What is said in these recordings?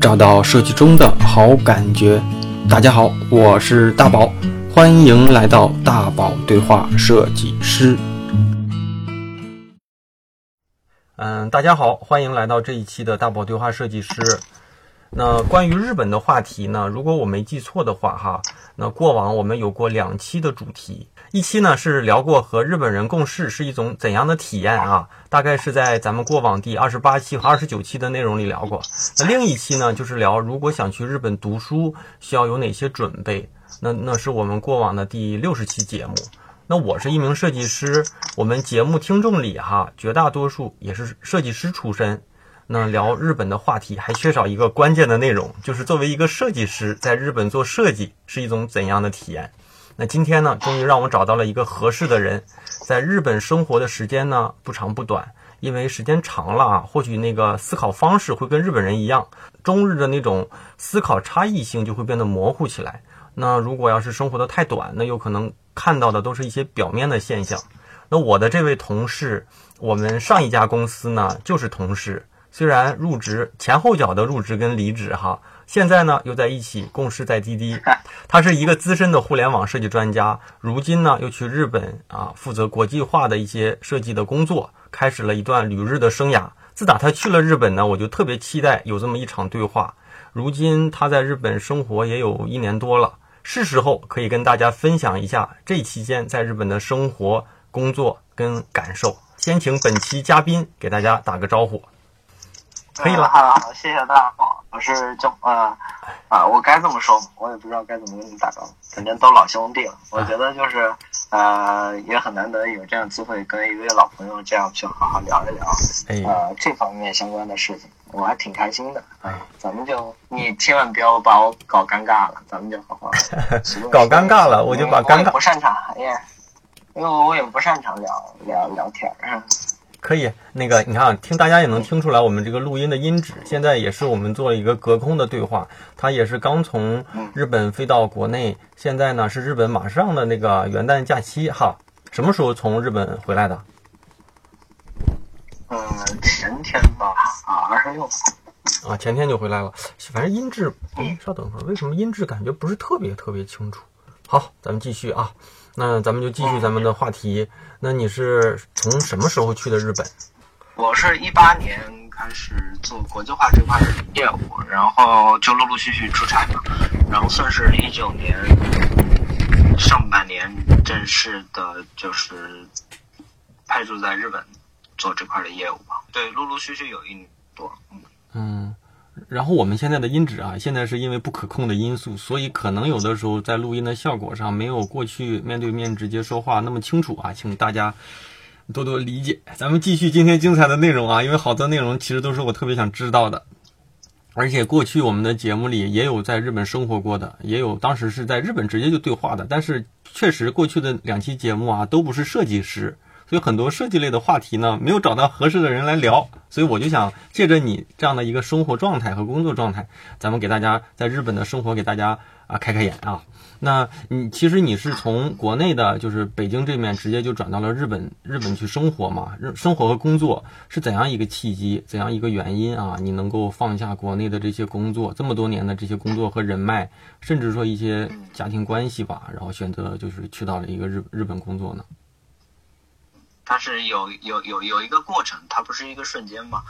找到设计中的好感觉。大家好，我是大宝，欢迎来到大宝对话设计师。嗯，大家好，欢迎来到这一期的大宝对话设计师。那关于日本的话题呢？如果我没记错的话，哈，那过往我们有过两期的主题，一期呢是聊过和日本人共事是一种怎样的体验啊，大概是在咱们过往第二十八期和二十九期的内容里聊过。那另一期呢，就是聊如果想去日本读书需要有哪些准备，那那是我们过往的第六十期节目。那我是一名设计师，我们节目听众里哈，绝大多数也是设计师出身。那聊日本的话题还缺少一个关键的内容，就是作为一个设计师在日本做设计是一种怎样的体验？那今天呢，终于让我找到了一个合适的人，在日本生活的时间呢不长不短，因为时间长了啊，或许那个思考方式会跟日本人一样，中日的那种思考差异性就会变得模糊起来。那如果要是生活的太短，那有可能看到的都是一些表面的现象。那我的这位同事，我们上一家公司呢就是同事。虽然入职前后脚的入职跟离职哈，现在呢又在一起共事在滴滴。他是一个资深的互联网设计专家，如今呢又去日本啊负责国际化的一些设计的工作，开始了一段旅日的生涯。自打他去了日本呢，我就特别期待有这么一场对话。如今他在日本生活也有一年多了，是时候可以跟大家分享一下这期间在日本的生活、工作跟感受。先请本期嘉宾给大家打个招呼。可以了，好，好，谢谢大宝，我是就，呃，啊，我该这么说，我也不知道该怎么跟你打招呼，反正都老兄弟了。我觉得就是，呃，也很难得有这样机会跟一位老朋友这样去好好聊一聊，呃，这方面相关的事情，我还挺开心的。哎，咱们就你千万不要把我搞尴尬了，咱们就好好 搞尴尬了，我就把尴尬不擅长，哎呀因为我也不擅长聊聊聊天儿。可以，那个你看，听大家也能听出来，我们这个录音的音质，现在也是我们做了一个隔空的对话。他也是刚从日本飞到国内，现在呢是日本马上的那个元旦假期哈。什么时候从日本回来的？嗯，前天吧，啊，二十六。啊，前天就回来了。反正音质，稍等会儿，为什么音质感觉不是特别特别清楚？好，咱们继续啊。那咱们就继续咱们的话题。那你是从什么时候去的日本？我是一八年开始做国际化这块的业务，然后就陆陆续续出差嘛，然后算是一九年上半年正式的，就是派驻在日本做这块的业务吧。对，陆陆续续有一年多，嗯。嗯。然后我们现在的音质啊，现在是因为不可控的因素，所以可能有的时候在录音的效果上没有过去面对面直接说话那么清楚啊，请大家多多理解。咱们继续今天精彩的内容啊，因为好多内容其实都是我特别想知道的，而且过去我们的节目里也有在日本生活过的，也有当时是在日本直接就对话的，但是确实过去的两期节目啊都不是设计师。所以很多设计类的话题呢，没有找到合适的人来聊，所以我就想借着你这样的一个生活状态和工作状态，咱们给大家在日本的生活给大家啊开开眼啊。那你其实你是从国内的，就是北京这面直接就转到了日本，日本去生活嘛？日生活和工作是怎样一个契机，怎样一个原因啊？你能够放下国内的这些工作，这么多年的这些工作和人脉，甚至说一些家庭关系吧，然后选择就是去到了一个日日本工作呢？它是有有有有一个过程，它不是一个瞬间嘛。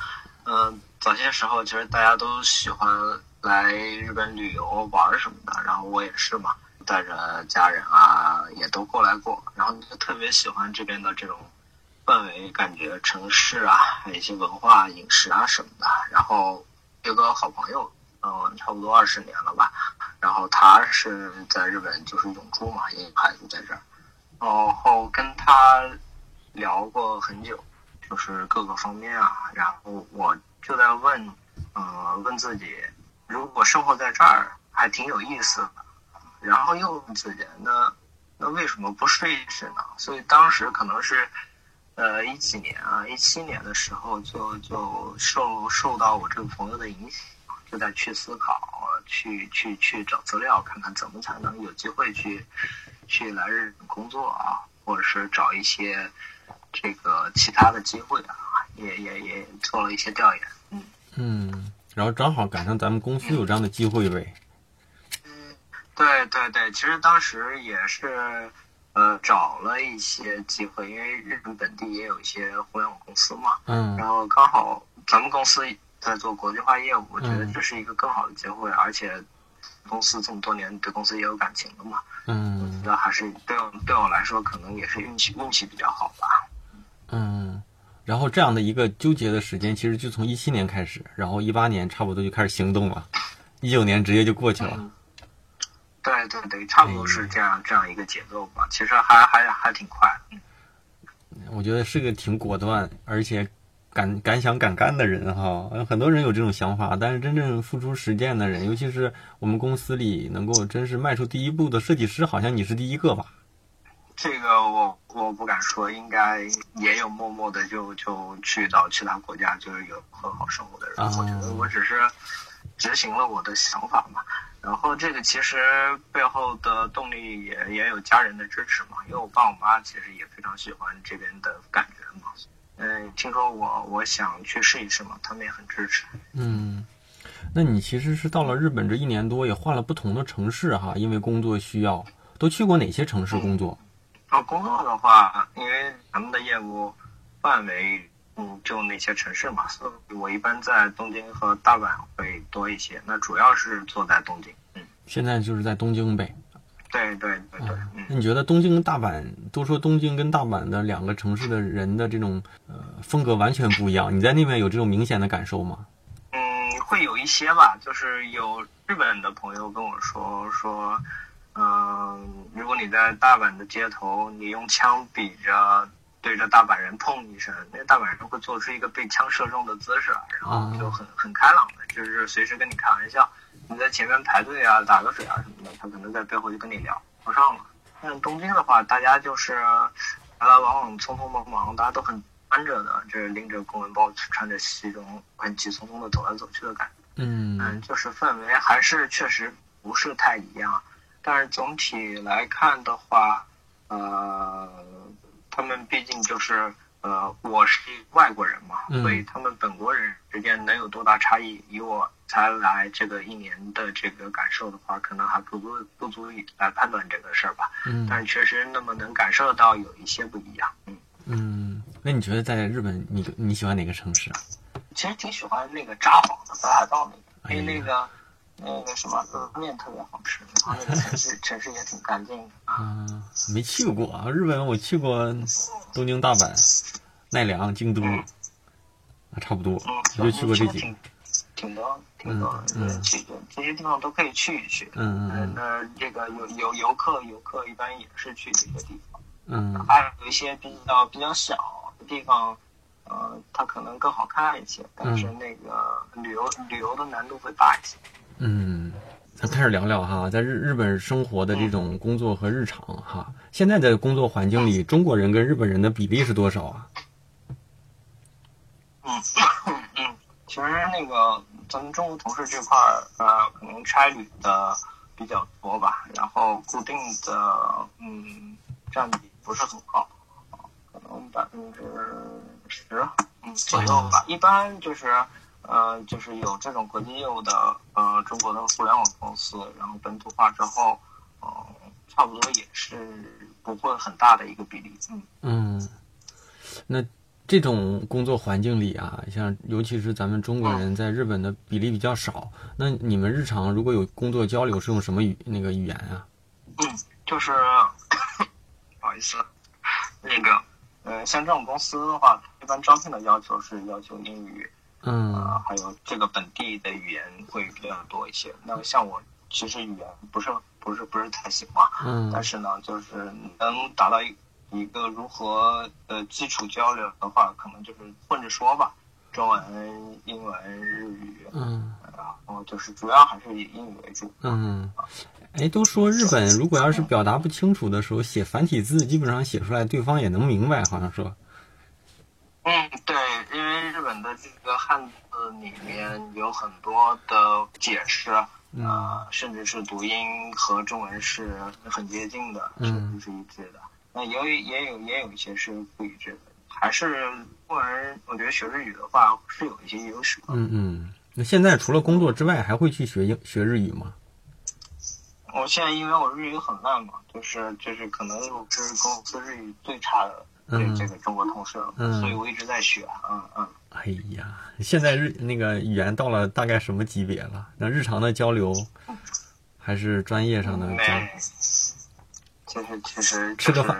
嗯，早些时候其实大家都喜欢来日本旅游玩什么的，然后我也是嘛，带着家人啊也都过来过，然后就特别喜欢这边的这种氛围，感觉城市啊，还有一些文化、饮食啊什么的。然后有个好朋友，嗯，差不多二十年了吧，然后他是在日本就是永住嘛，也有孩子在这儿，然后跟他。聊过很久，就是各个方面啊，然后我就在问，呃，问自己，如果生活在这儿还挺有意思的，然后又问自己，那那为什么不试一试呢？所以当时可能是，呃，一几年啊，一七年的时候，就就受受到我这个朋友的影响，就在去思考，去去去找资料，看看怎么才能有机会去去来日本工作啊，或者是找一些。这个其他的机会啊，也也也做了一些调研，嗯。嗯，然后正好赶上咱们公司有这样的机会呗。嗯对对对，其实当时也是，呃，找了一些机会，因为日本本地也有一些互联网公司嘛，嗯。然后刚好咱们公司在做国际化业务，我觉得嗯。这是一个更好的机会，而且公司这么多年对公司也有感情了嘛，嗯。我嗯觉得还是对我对我来说可能也是运气运气比较好吧。嗯，然后这样的一个纠结的时间，其实就从一七年开始，然后一八年差不多就开始行动了，一九年直接就过去了。嗯，对对对，差不多是这样这样一个节奏吧，其实还还还挺快。嗯我觉得是个挺果断，而且敢敢想敢干的人哈。很多人有这种想法，但是真正付出实践的人，尤其是我们公司里能够真是迈出第一步的设计师，好像你是第一个吧？这个我我不敢说，应该也有默默的就就去到其他国家，就是有很好生活的人。啊我觉得我只是执行了我的想法嘛。然后这个其实背后的动力也也有家人的支持嘛，因为我爸我妈其实也非常喜欢这边的感觉嘛。嗯，听说我我想去试一试嘛，他们也很支持。嗯，那你其实是到了日本这一年多，也换了不同的城市哈，因为工作需要，都去过哪些城市工作？然后工作的话，因为咱们的业务范围，嗯，就那些城市嘛，所以我一般在东京和大阪会多一些。那主要是坐在东京，嗯，现在就是在东京呗。对对对对，嗯。那你觉得东京跟大阪，都说东京跟大阪的两个城市的人的这种呃风格完全不一样，你在那边有这种明显的感受吗？嗯，会有一些吧，就是有日本的朋友跟我说说，嗯、如果你在大阪的街头，你用枪比着对着大阪人碰一声，那大阪人会做出一个被枪射中的姿势，然后就很很开朗的，就是随时跟你开玩笑。你在前面排队啊、打个水啊什么的，他可能在背后就跟你聊不上了。但东京的话，大家就是来来往往、匆匆忙忙，大家都很端着的，就是拎着公文包、穿着西装，很急匆匆的走来走去的感觉。嗯嗯，就是氛围还是确实不是太一样，但是总体来看的话，呃，他们毕竟就是呃，我是外国人嘛，嗯所以他们本国人之间能有多大差异，以我才来这个一年的这个感受的话，可能还不足不足以来判断这个事儿吧。嗯但是确实那么能感受到有一些不一样。嗯，嗯，那你觉得在日本你你喜欢哪个城市啊？其实挺喜欢那个札幌的北海道那个，因为那个、那个什么拉面特别好吃，然后那个城市城市也挺干净的啊。嗯，没去过啊，日本我去过东京、大阪、奈良、京都，啊，差不多，嗯，我就去过这几个。挺挺多挺多嗯嗯的，去这些地方都可以去一去。嗯嗯那这个有有游客游客一般也是去这些地方，嗯还有一些比较比较小的地方。呃，它可能更好看一些，但是那个旅游、旅游的难度会大一些。嗯，咱开始聊聊哈，在日日本生活的这种工作和日常哈。现在的工作环境里，中国人跟日本人的比例是多少啊？嗯嗯，其实那个咱们中国同事这块儿，呃，可能差旅的比较多吧，然后固定的嗯占比不是很高，可能百分之十嗯左右吧。一般就是呃，就是有这种国际业务的呃中国的互联网公司，然后本土化之后，嗯、差不多也是不会很大的一个比例。嗯。嗯，那这种工作环境里啊，像尤其是咱们中国人在日本的比例比较少，那你们日常如果有工作交流，是用什么语那个语言啊？嗯，就是 不好意思，那个呃，像这种公司的话，一般招聘的要求是要求英语，嗯呃，还有这个本地的语言会比较多一些。那像我其实语言不是不是不是太行嘛，嗯但是呢，就是能达到一一个如何呃基础交流的话，可能就是混着说吧，中文、英文、日语，嗯然后就是主要还是以英语为主。嗯，哎，都说日本如果要是表达不清楚的时候，写繁体字，基本上写出来对方也能明白，好像说。嗯，对，因为日本的这个汉字里面有很多的解释，嗯呃，甚至是读音和中文是很接近的，是嗯不是一致的。那也有也有也有一些是不一致的，还是中文，我觉得学日语的话是有一些优势的。嗯嗯，那现在除了工作之外，还会去学英学日语吗？我现在因为我日语很烂嘛，就是就是可能我是公司日语最差的这嗯这个中国通社，嗯所以我一直在学，嗯嗯。哎呀，现在日那个语言到了大概什么级别了？那日常的交流，还是专业上的交流？没，其实其实吃个饭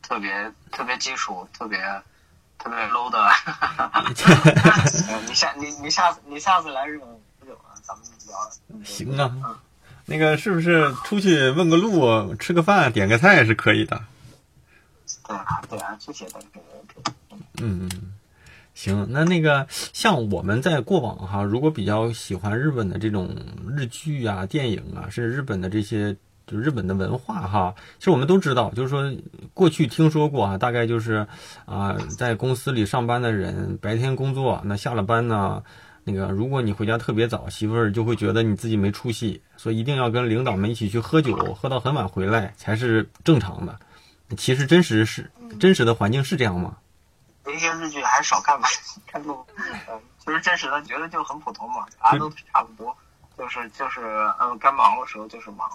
特别特别基础，特别特别 low 的。呃你下你你下次你下次来日本喝酒啊，咱们聊。嗯行啊，那个是不是出去问个路、吃个饭、点个菜是可以的？对啊对啊，这些都是没问题。嗯，行，那那个像我们在过往哈，如果比较喜欢日本的这种日剧啊、电影啊，甚至日本的这些就日本的文化哈，其实我们都知道，就是说过去听说过啊，大概就是啊、在公司里上班的人白天工作，那下了班呢。那个，如果你回家特别早，媳妇儿就会觉得你自己没出息，所以一定要跟领导们一起去喝酒，喝到很晚回来才是正常的。其实真实是真实的环境是这样吗？有一些日剧还是少看吧，看多。嗯，其实真实的觉得就很普通嘛，大家都差不多，就是就是嗯，该忙的时候就是忙，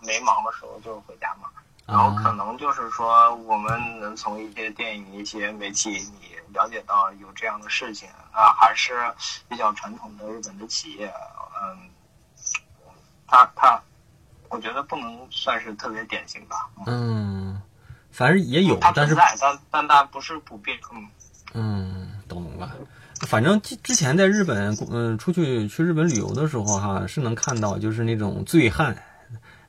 没忙的时候就是回家嘛。然后可能就是说，我们能从一些电影、一些媒体里了解到有这样的事情啊，还是比较传统的日本的企业，嗯，他他，我觉得不能算是特别典型吧。嗯，反正也有它，但是存在，但但它不是普遍。嗯，嗯，懂了。反正之之前在日本，嗯，出去去日本旅游的时候哈，是能看到就是那种醉汉，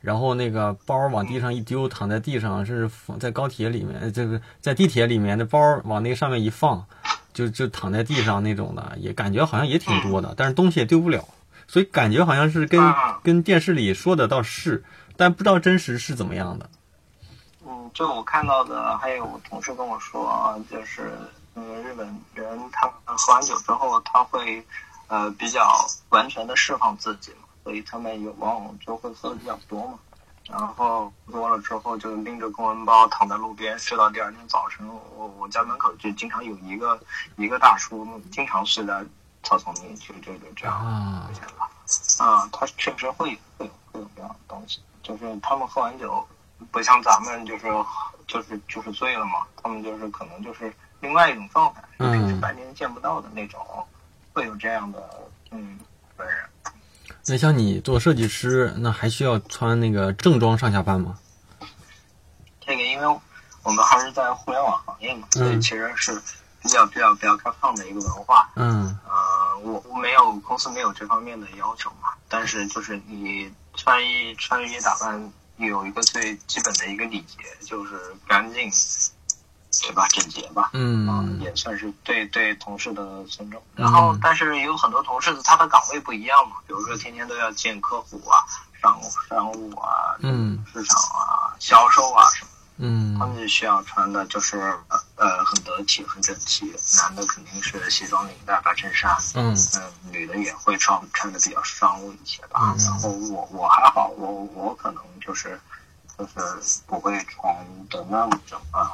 然后那个包往地上一丢，躺在地上，甚至在高铁里面，这个在地铁里面的包往那个上面一放，就就躺在地上那种的，也感觉好像也挺多的，但是东西也丢不了，所以感觉好像是跟啊跟电视里说的倒是，但不知道真实是怎么样的。嗯，就我看到的，还有我同事跟我说，就是嗯，日本人他们喝完酒之后，他会呃比较完全的释放自己嘛，所以他们有往往就会喝的比较多嘛。然后多了之后，就拎着公文包躺在路边，睡到第二天早晨。我我家门口就经常有一个一个大叔，经常睡在草丛里，就就就这样啊出现了。啊，他确实会会有会有这样的东西，就是他们喝完酒，不像咱们就是就是就是醉了嘛，他们就是可能就是另外一种状态，是平时白天见不到的那种，会有这样的嗯本人。那像你做设计师，那还需要穿那个正装上下班吗？这个因为我们还是在互联网行业嘛，所以其实是比较比较比较开放的一个文化。嗯呃，我我没有公司没有这方面的要求嘛，但是就是你穿衣穿衣打扮有一个最基本的一个礼节，就是干净，对吧？整洁吧。啊，嗯也算是对对同事的尊重。然后，但是有很多同事他的岗位不一样嘛，比如说天天都要见客户啊、商务商务啊、嗯市场啊、销售啊什么的，嗯他们就需要穿的就是呃呃很得体、很整齐。男的肯定是西装领带、白衬衫，嗯嗯，女的也会穿穿的比较商务一些吧。嗯然后我我还好，我我可能就是就是不会穿的那么正啊。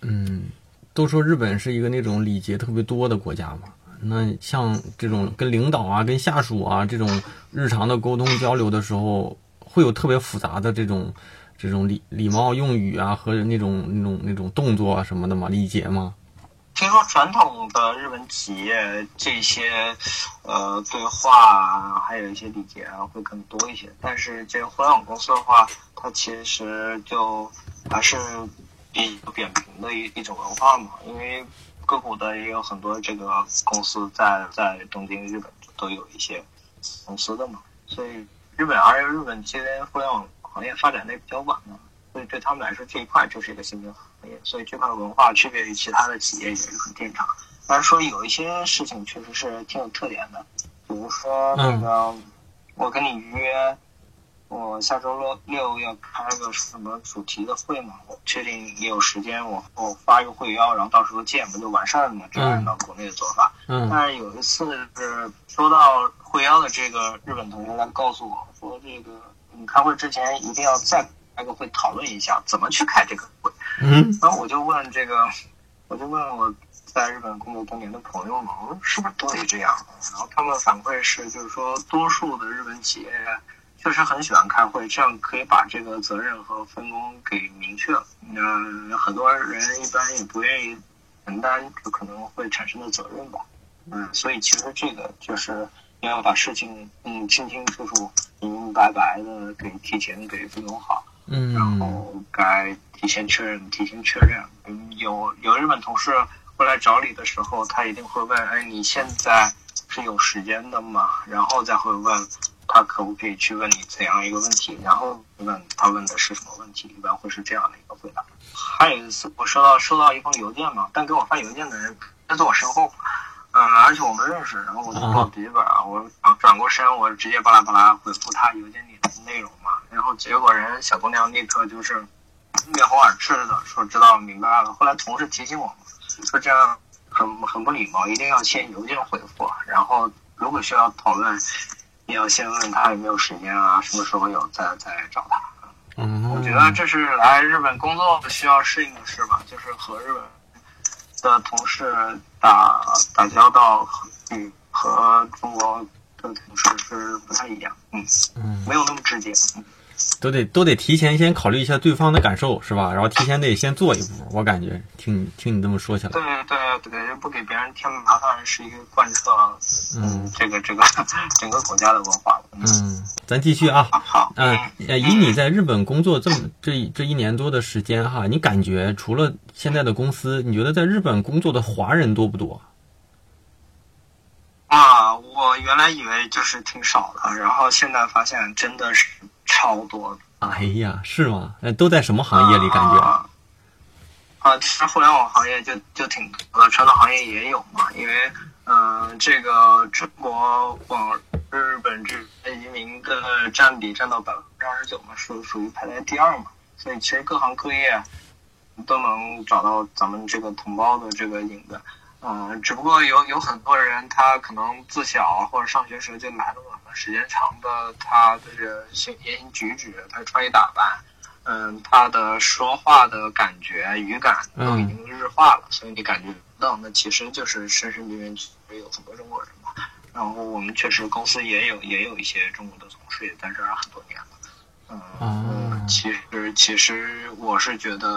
嗯，都说日本是一个那种礼节特别多的国家嘛。那像这种跟领导啊、跟下属啊这种日常的沟通交流的时候，会有特别复杂的这种这种礼礼貌用语啊和那种那种那种动作啊什么的吗？礼节吗？听说传统的日本企业这些呃对话，还有一些礼节啊会更多一些，但是这个互联网公司的话，它其实就还是比较扁平的一一种文化嘛，因为硅谷的也有很多这个公司在在东京、日本都有一些公司的嘛，所以日本而且日本这边互联网行业发展的比较晚嘛，所以对他们来说这一块就是一个新兴行业，所以这块文化区别于其他的企业也是很正常。但是说有一些事情确实是挺有特点的，比如说那个、我跟你约，我下周六六要开个什么主题的会嘛，我确定你有时间，我我发一个会邀，然后到时候见不就完事儿了嘛？这按照国内的做法。嗯但是有一次是收到会邀的这个日本同学来告诉我说，这个你开会之前一定要再开个会讨论一下怎么去开这个会。嗯然后我就问这个，我就问我在日本工作多年的朋友们，我说是不是都得这样？然后他们反馈是，就是说多数的日本企业确实很喜欢开会，这样可以把这个责任和分工给明确了。那很多人一般也不愿意承担可能会产生的责任吧。嗯，所以其实这个就是要把事情嗯清清楚楚、明明白白的给提前给分工好。嗯，然后该提前确认，提前确认。嗯，有有日本同事过来找你的时候，他一定会问：哎，你现在是有时间的吗？然后再会问他可不可以去问你怎样一个问题，然后问他问的是什么问题，一般会是这样的一个回答。还有一次，我收到收到一封邮件嘛，但给我发邮件的人在坐我身后，嗯，而且我们认识，然后我就抱笔记本啊，我转过身，我直接巴拉巴拉回复他邮件里的内容嘛。然后结果人小姑娘立刻就是面红耳赤的说知道明白了。后来同事提醒我说这样很很不礼貌，一定要先邮件回复，然后如果需要讨论，你要先问他有没有时间啊，什么时候有再再找他。嗯，我觉得这是来日本工作需要适应的事吧，就是和日本的同事打打交道，嗯，和中国的同事是不太一样，嗯，嗯，没有那么直接，嗯。都得都得提前先考虑一下对方的感受，是吧？然后提前得先做一步。我感觉听听你这么说起来，对对对，不给别人添麻烦是一个贯彻嗯这个这个整个国家的文化。嗯，咱继续啊。好。嗯，以你在日本工作这么这这一年多的时间哈，你感觉除了现在的公司，你觉得在日本工作的华人多不多？啊，我原来以为就是挺少的，然后现在发现真的是。超多的，哎呀，是吗？那都在什么行业里？感觉啊，其实互联网行业就就挺多的，传统行业也有嘛。因为，嗯，这个中国往日本这移民的占比占到百分之二十九嘛，属属于排在第二嘛。所以其实各行各业都能找到咱们这个同胞的这个影子。嗯，只不过有有很多人，他可能自小或者上学时就来了嘛，时间长的，他的这行言行举止，他穿衣打扮，嗯，他的说话的感觉、语感都已经日化了，所以你感觉到那其实就是深深里面有很多中国人嘛。然后我们确实公司也有也有一些中国的同事也在这儿很多年了。嗯，其实其实我是觉得，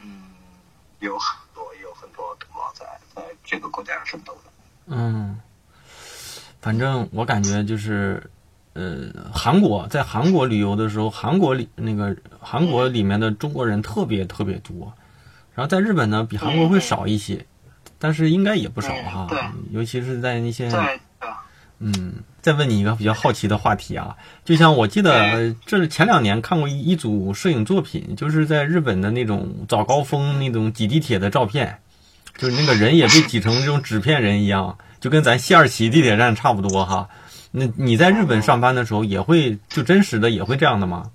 嗯，有很多有很多同胞在。在这个国家奋斗的，嗯，反正我感觉就是，呃，韩国在韩国旅游的时候，韩国里那个韩国里面的中国人特别特别多，然后在日本呢比韩国会少一些，但是应该也不少哈，对，尤其是在那些，对，嗯，再问你一个比较好奇的话题啊，就像我记得这是前两年看过一一组摄影作品，就是在日本的那种早高峰那种挤地铁的照片。就是那个人也被挤成这种纸片人一样，就跟咱西二旗地铁站差不多哈。那你在日本上班的时候也会就真实的也会这样的吗？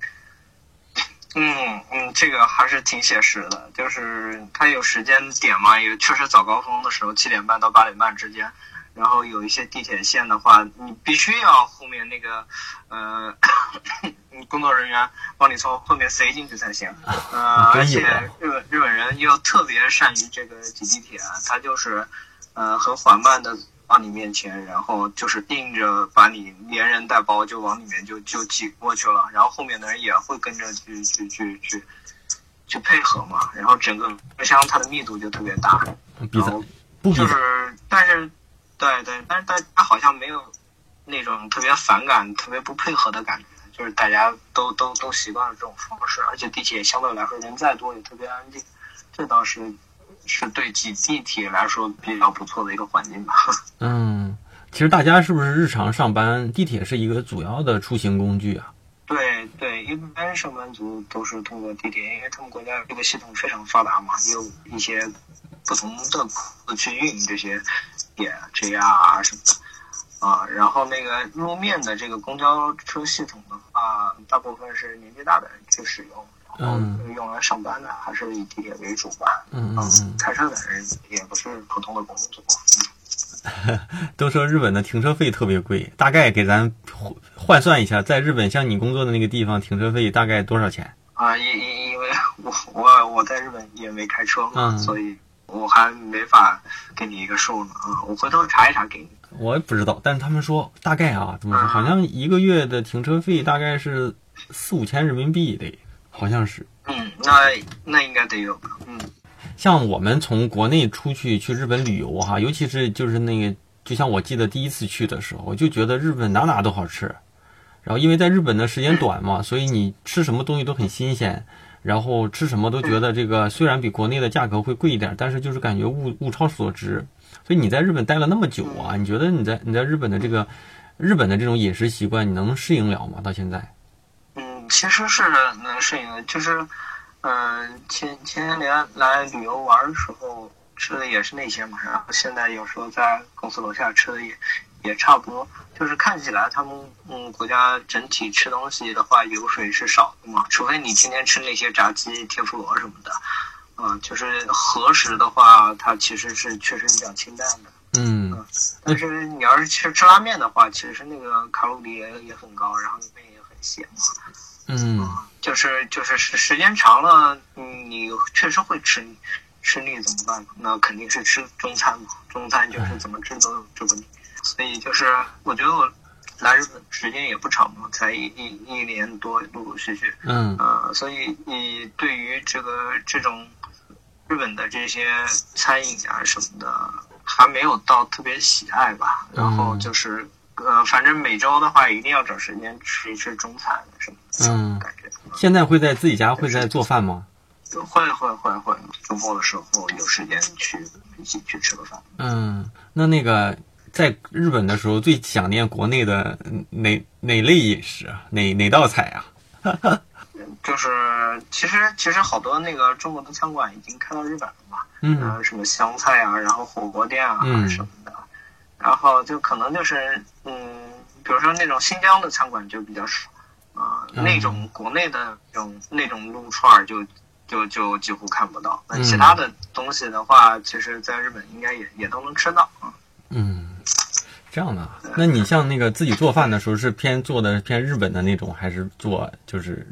嗯嗯，这个还是挺写实的，就是它有时间点嘛，也确实早高峰的时候七点半到八点半之间。然后有一些地铁线的话，你必须要后面那个，呃，工作人员帮你从后面塞进去才行。呃，而且日本日本人又特别善于这个挤地铁，他就是，呃，很缓慢的到你面前，然后就是硬着把你连人带包就往里面就就挤过去了，然后后面的人也会跟着去去去去去配合嘛，然后整个车厢它的密度就特别大，然后就是但是。对对，但是大家好像没有那种特别反感、特别不配合的感觉，就是大家都都都习惯了这种方式，而且地铁相对来说人再多也特别安静，这倒是是对挤地铁来说比较不错的一个环境吧。嗯，其实大家是不是日常上班地铁是一个主要的出行工具啊？对对，一般上班族都是通过地铁，因为他们国家这个系统非常发达嘛，有一些不同的去运营这些。点 JR 啊什么的啊，然后那个路面的这个公交车系统的话，大部分是年纪大的人去使用，然后用来上班的还是以地铁为主吧。嗯嗯，开车的人也不是普通的公族。都说日本的停车费特别贵，大概给咱换算一下，在日本像你工作的那个地方，停车费大概多少钱？啊，因因因为我我我在日本也没开车嘛，所以。我还没法给你一个数呢啊，我回头查一查给你。我也不知道，但是他们说大概啊，怎么说？嗯好像一个月的停车费大概是四五千人民币得，好像是。嗯，那那应该得有吧？嗯像我们从国内出去去日本旅游哈，尤其是就是那个，就像我记得第一次去的时候，我就觉得日本哪哪都好吃。然后因为在日本的时间短嘛，所以你吃什么东西都很新鲜，然后吃什么都觉得这个虽然比国内的价格会贵一点，但是就是感觉物物超所值。所以你在日本待了那么久啊，你觉得你在你在日本的这个日本的这种饮食习惯，你能适应了吗？到现在？嗯，其实是能适应的，就是嗯、前前些年来旅游玩的时候吃的也是那些嘛，然后现在有时候在公司楼下吃的也也差不多，就是看起来他们嗯国家整体吃东西的话油水是少的嘛，除非你天天吃那些炸鸡、天妇罗什么的，啊、就是和食的话，它其实是确实比较清淡的。嗯但是你要是吃吃拉面的话，其实那个卡路里也也很高，然后里面也很咸嘛。嗯就是就是时时间长了，嗯，你确实会吃腻，吃腻怎么办？那肯定是吃中餐嘛。中餐就是怎么吃都吃不腻，所以就是我觉得我来日本时间也不长嘛，才一一一年多，陆陆续续，嗯呃，所以你对于这个这种日本的这些餐饮啊什么的，还没有到特别喜爱吧。然后就是呃，反正每周的话，一定要找时间吃一吃中餐什么的，嗯感觉。现在会在自己家会在做饭吗？会会会会，周末的时候有时间去一起去吃个饭。嗯，那那个在日本的时候最想念国内的哪哪类饮食啊？哪哪道菜啊？就是其实其实好多那个中国的餐馆已经开到日本了嘛，嗯呃，什么湘菜啊，然后火锅店啊、嗯什么的，然后就可能就是嗯，比如说那种新疆的餐馆就比较少，啊、嗯那种国内的那种那种撸串儿就就就几乎看不到。那嗯其他的东西的话，其实在日本应该也也都能吃到啊。嗯，这样的啊。那你像那个自己做饭的时候，是偏做的偏日本的那种，还是做就是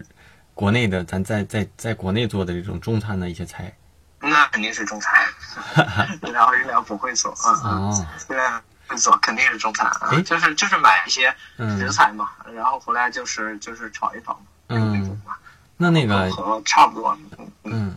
国内的咱在在在国内做的这种中餐的一些菜？那肯定是中餐，然后日料不会做啊啊，哦，日料会做肯定是中餐啊，就是就是买一些嗯食材嘛，然后回来就是就是炒一炒嘛，嗯那，那那个和差不多。嗯，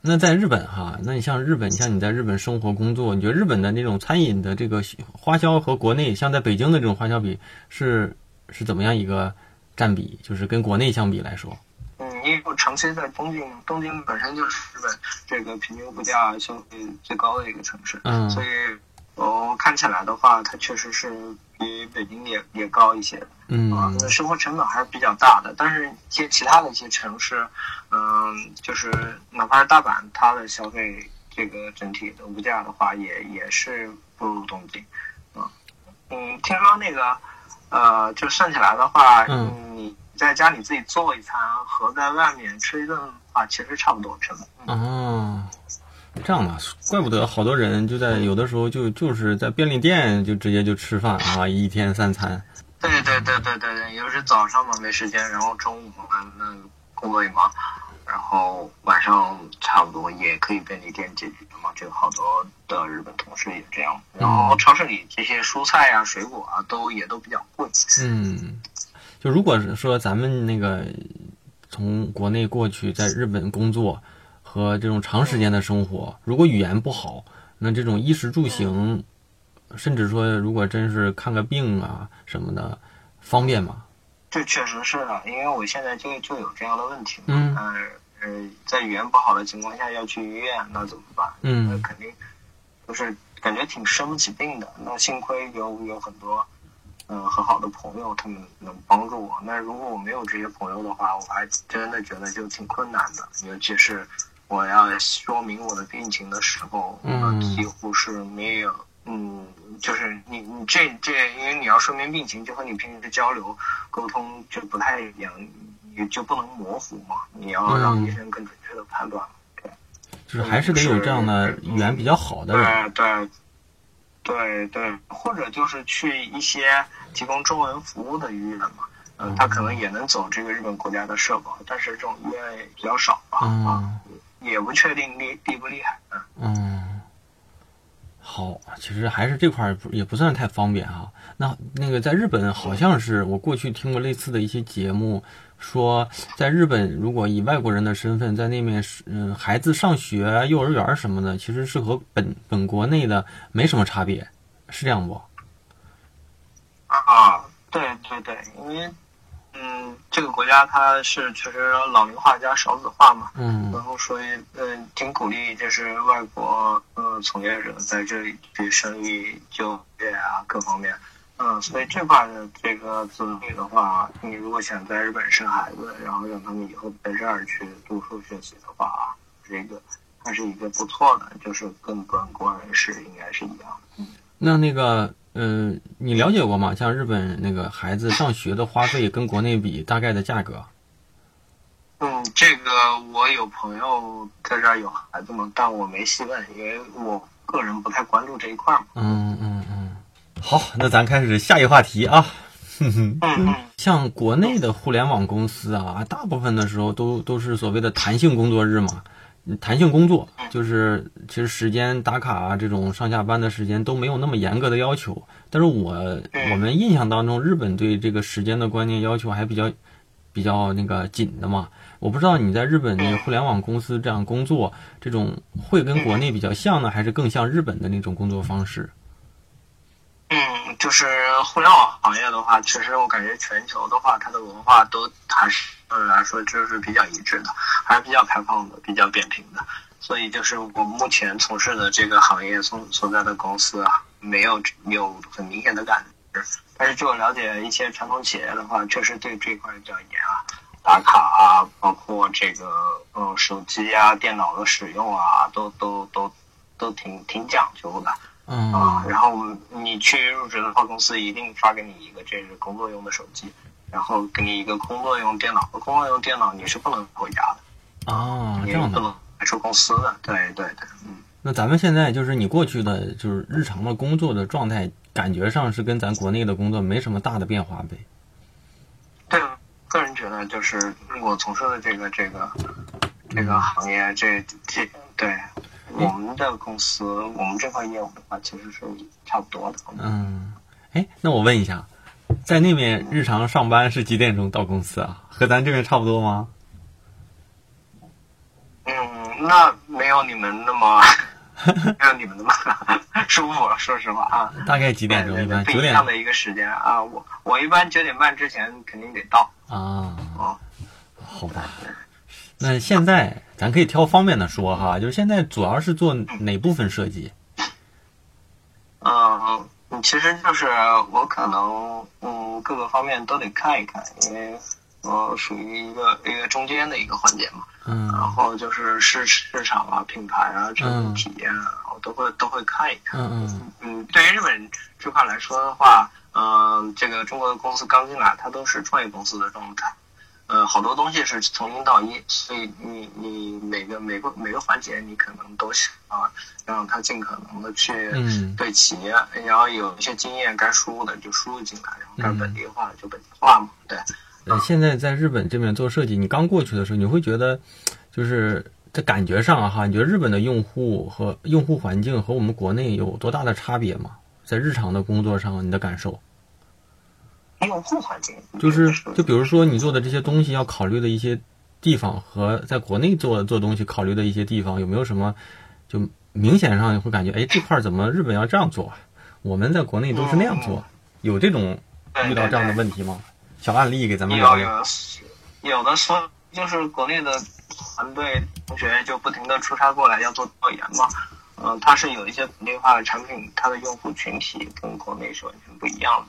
那在日本哈，那你像日本，像你在日本生活工作，你觉得日本的那种餐饮的这个花销和国内像在北京的这种花销比是是怎么样一个占比？就是跟国内相比来说，嗯，因为我长期在东京，东京本身就是日本这个平均物价消费最高的一个城市，嗯所以我看起来的话，它确实是比北京也也高一些的嗯啊，那生活成本还是比较大的。但是一些其他的一些城市，嗯，就是哪怕是大阪，它的消费这个整体的物价的话，也也是不如东京啊。嗯，听说那个呃，就算起来的话，嗯你在家里自己做一餐和在外面吃一顿啊，其实差不多成本。哦，这样吧，怪不得好多人就在有的时候就就是在便利店就直接就吃饭啊，一天三餐。对对对对对对，有时早上嘛没时间，然后中午嘛那工作也忙，然后晚上差不多也可以便利店解决嘛。这个好多的日本同事也这样。然后超市里这些蔬菜啊、水果啊，都也都比较贵。嗯，就如果是说咱们那个从国内过去在日本工作和这种长时间的生活，如果语言不好，那这种衣食住行，甚至说如果真是看个病啊什么的，方便吗？这确实是的，因为我现在就就有这样的问题嘛。嗯呃呃，在语言不好的情况下要去医院，那怎么办？嗯那肯定就是感觉挺生不起病的。那幸亏有有很多嗯、呃很好的朋友，他们能帮助我。那如果我没有这些朋友的话，我还真的觉得就挺困难的，尤其是我要说明我的病情的时候，嗯几乎是没有。嗯，就是你你这这，因为你要说明病情，就和你平时交流沟通就不太一样，你就不能模糊嘛，你要让嗯医生更准确的判断。对。就是还是得有这样的语言比较好的人。对对对对，或者就是去一些提供中文服务的医院嘛，嗯、他可能也能走这个日本国家的社保，但是这种医院比较少吧，啊，嗯也不确定厉厉不厉害，嗯。嗯，好，其实还是这块儿不也不算太方便哈。那那个在日本好像是我过去听过类似的一些节目，说在日本如果以外国人的身份在那面是嗯孩子上学幼儿园什么的，其实是和本本国内的没什么差别，是这样不？啊，对对对，因为嗯，这个国家它是确实老龄化加少子化嘛，嗯然后所以嗯，挺鼓励就是外国呃从业者在这里去生育、就业啊各方面。嗯，所以这块的这个子女的话，你如果想在日本生孩子，然后让他们以后在这儿去读书学习的话，这个还是一个不错的，就是跟本国人是应该是一样的。嗯。那那个，嗯、你了解过吗？像日本那个孩子上学的花费跟国内比，大概的价格？嗯，这个我有朋友在这儿有孩子嘛，但我没细问，因为我个人不太关注这一块嘛。嗯嗯嗯。好，那咱开始下一话题啊。哼哼。嗯嗯像国内的互联网公司啊，大部分的时候都都是所谓的弹性工作日嘛，嗯弹性工作就是其实时间打卡啊，这种上下班的时间都没有那么严格的要求。但是我我们印象当中，日本对这个时间的观念要求还比较比较那个紧的嘛。我不知道你在日本那个互联网公司这样工作，这种会跟国内比较像呢，还是更像日本的那种工作方式？嗯，就是互联网行业的话，确实我感觉全球的话，它的文化都还是相对来说就是比较一致的，还是比较开放的，比较扁平的。所以就是我目前从事的这个行业所所在的公司啊，没有有很明显的感知。但是据我了解，一些传统企业的话，确实对这一块比较严啊，打卡啊，包括这个嗯手机啊、电脑的使用啊，都都都都挺挺讲究的。嗯啊，然后你去入职的话，公司一定发给你一个这是工作用的手机，然后给你一个工作用电脑。工作用电脑你是不能回家的，哦，这样的。带出公司的。对对对，嗯。那咱们现在就是你过去的就是日常的工作的状态，感觉上是跟咱国内的工作没什么大的变化呗。对，个人觉得就是我从事的这个这个这个行业，这这对我们的公司，我们这块业务的话，其实是差不多的。嗯，哎，那我问一下，在那边日常上班是几点钟到公司啊？和咱这边差不多吗？嗯，那没有你们那么 没有你们那么 舒服，说实话啊。大概几点钟？一般九点一样的一个时间啊，我我一般九点半之前肯定得到啊？啊。好吧。那现在咱可以挑方便的说哈，就是现在主要是做哪部分设计？嗯，嗯其实就是我可能嗯各个方面都得看一看，因为我属于一个一个中间的一个环节嘛。嗯然后就是市市场啊、品牌啊、产品体验啊，我都会都会看一看。嗯嗯嗯，对于日本这块来说的话，嗯、这个中国的公司刚进来，它都是创业公司的状态。呃，好多东西是从零到一，所以你你每个每个每个环节，你可能都想啊，让他尽可能的去嗯对企业，然后有一些经验该输入的就输入进来，然后该本地化的就本地化嘛，对。呃，现在在日本这边做设计，你刚过去的时候，你会觉得，就是在感觉上哈，你觉得日本的用户和用户环境和我们国内有多大的差别吗？在日常的工作上，你的感受？用户环境就是就比如说你做的这些东西要考虑的一些地方和在国内做做东西考虑的一些地方，有没有什么就明显上会感觉，哎，这块儿怎么日本要这样做啊？我们在国内都是那样做，有这种遇到这样的问题吗？小案例给咱们有聊聊。有有的时候就是国内的团队同学就不停的出差过来要做调研嘛，嗯、它是有一些本地化的产品，它的用户群体跟国内是完全不一样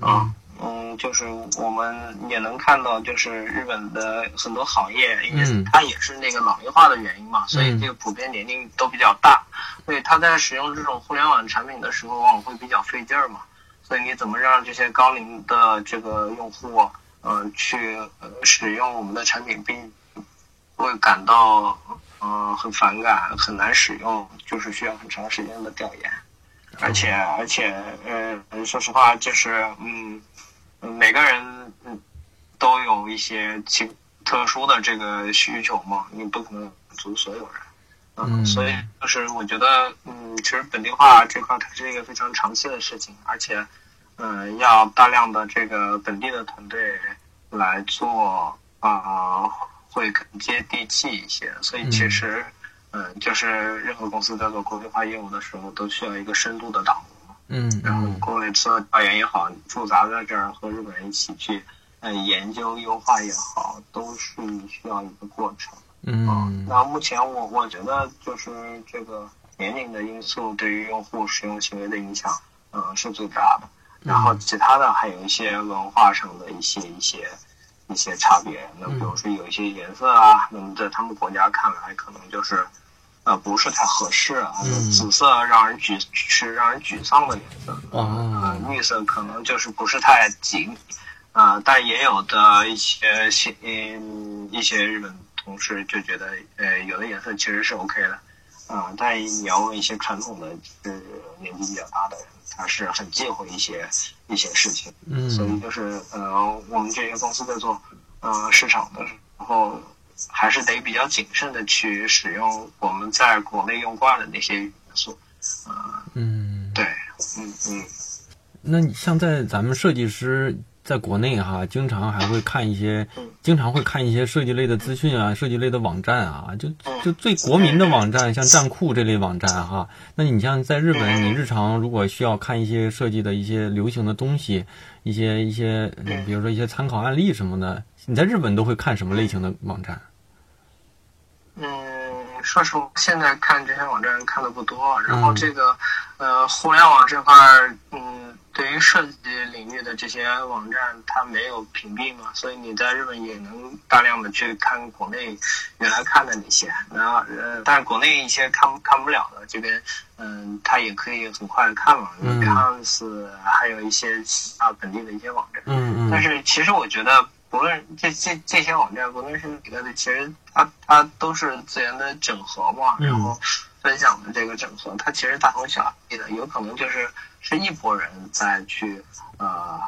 的，啊、嗯，就是我们也能看到，就是日本的很多行业，因为嗯。它也是那个老龄化的原因嘛，所以这个普遍年龄都比较大，所以它在使用这种互联网产品的时候，往往会比较费劲儿嘛。所以你怎么让这些高龄的这个用户，呃，去呃使用我们的产品，并不会感到呃很反感、很难使用，就是需要很长时间的调研，而且而且呃，说实话，就是嗯，嗯每个人嗯都有一些其特殊的这个需求嘛，你不可能满足所有人。嗯所以就是我觉得，嗯，嗯，其实本地化这块它是一个非常长期的事情，而且，嗯，要大量的这个本地的团队来做啊、会更接地气一些。所以其实，嗯，就是任何公司在做国际化业务的时候，都需要一个深度的导入。嗯然后嗯国内做调研也好，驻扎在这儿和日本人一起去，呃，研究优化也好，都是需要一个过程。嗯那目前我我觉得就是这个年龄的因素对于用户使用行为的影响，嗯、是最大的。然后其他的还有一些文化上的一些一些一些差别。那比如说有一些颜色啊，那么在他们国家看来可能就是。呃，不是太合适啊。嗯。紫色让人沮是让人沮丧的颜色，啊呃，绿色可能就是不是太紧，啊、但也有的一些些嗯一些日本同事就觉得，呃，有的颜色其实是 OK 的，啊、但你要问一些传统的，就是年纪比较大的人，他是很忌讳一些一些事情，嗯。所以就是呃，我们这些公司在做呃市场的时候，还是得比较谨慎的去使用我们在国内用惯的那些元素，呃，嗯。对，嗯嗯。那你像在咱们设计师在国内哈，经常还会看一些，经常会看一些设计类的资讯啊，设计类的网站啊，就就最国民的网站，像站酷这类网站哈。那你像在日本，你日常如果需要看一些设计的一些流行的东西，一些一些，嗯比如说一些参考案例什么的，你在日本都会看什么类型的网站？嗯，说实话，现在看这些网站看的不多。然嗯后这个，呃，互联网这块儿，嗯，对于设计领域的这些网站，它没有屏蔽嘛，所以你在日本也能大量的去看国内原来看的那些。然后，呃，但是国内一些看看不了的，这边，嗯，它也可以很快的看嘛。嗯 Behance 还有一些其他本地的一些网站。嗯嗯但是其实我觉得，不论这这这些网站，不论是哪个的，其实它它都是资源的整合嘛，嗯然后分享的这个整合，它其实大同小异的，有可能就是是一拨人在去呃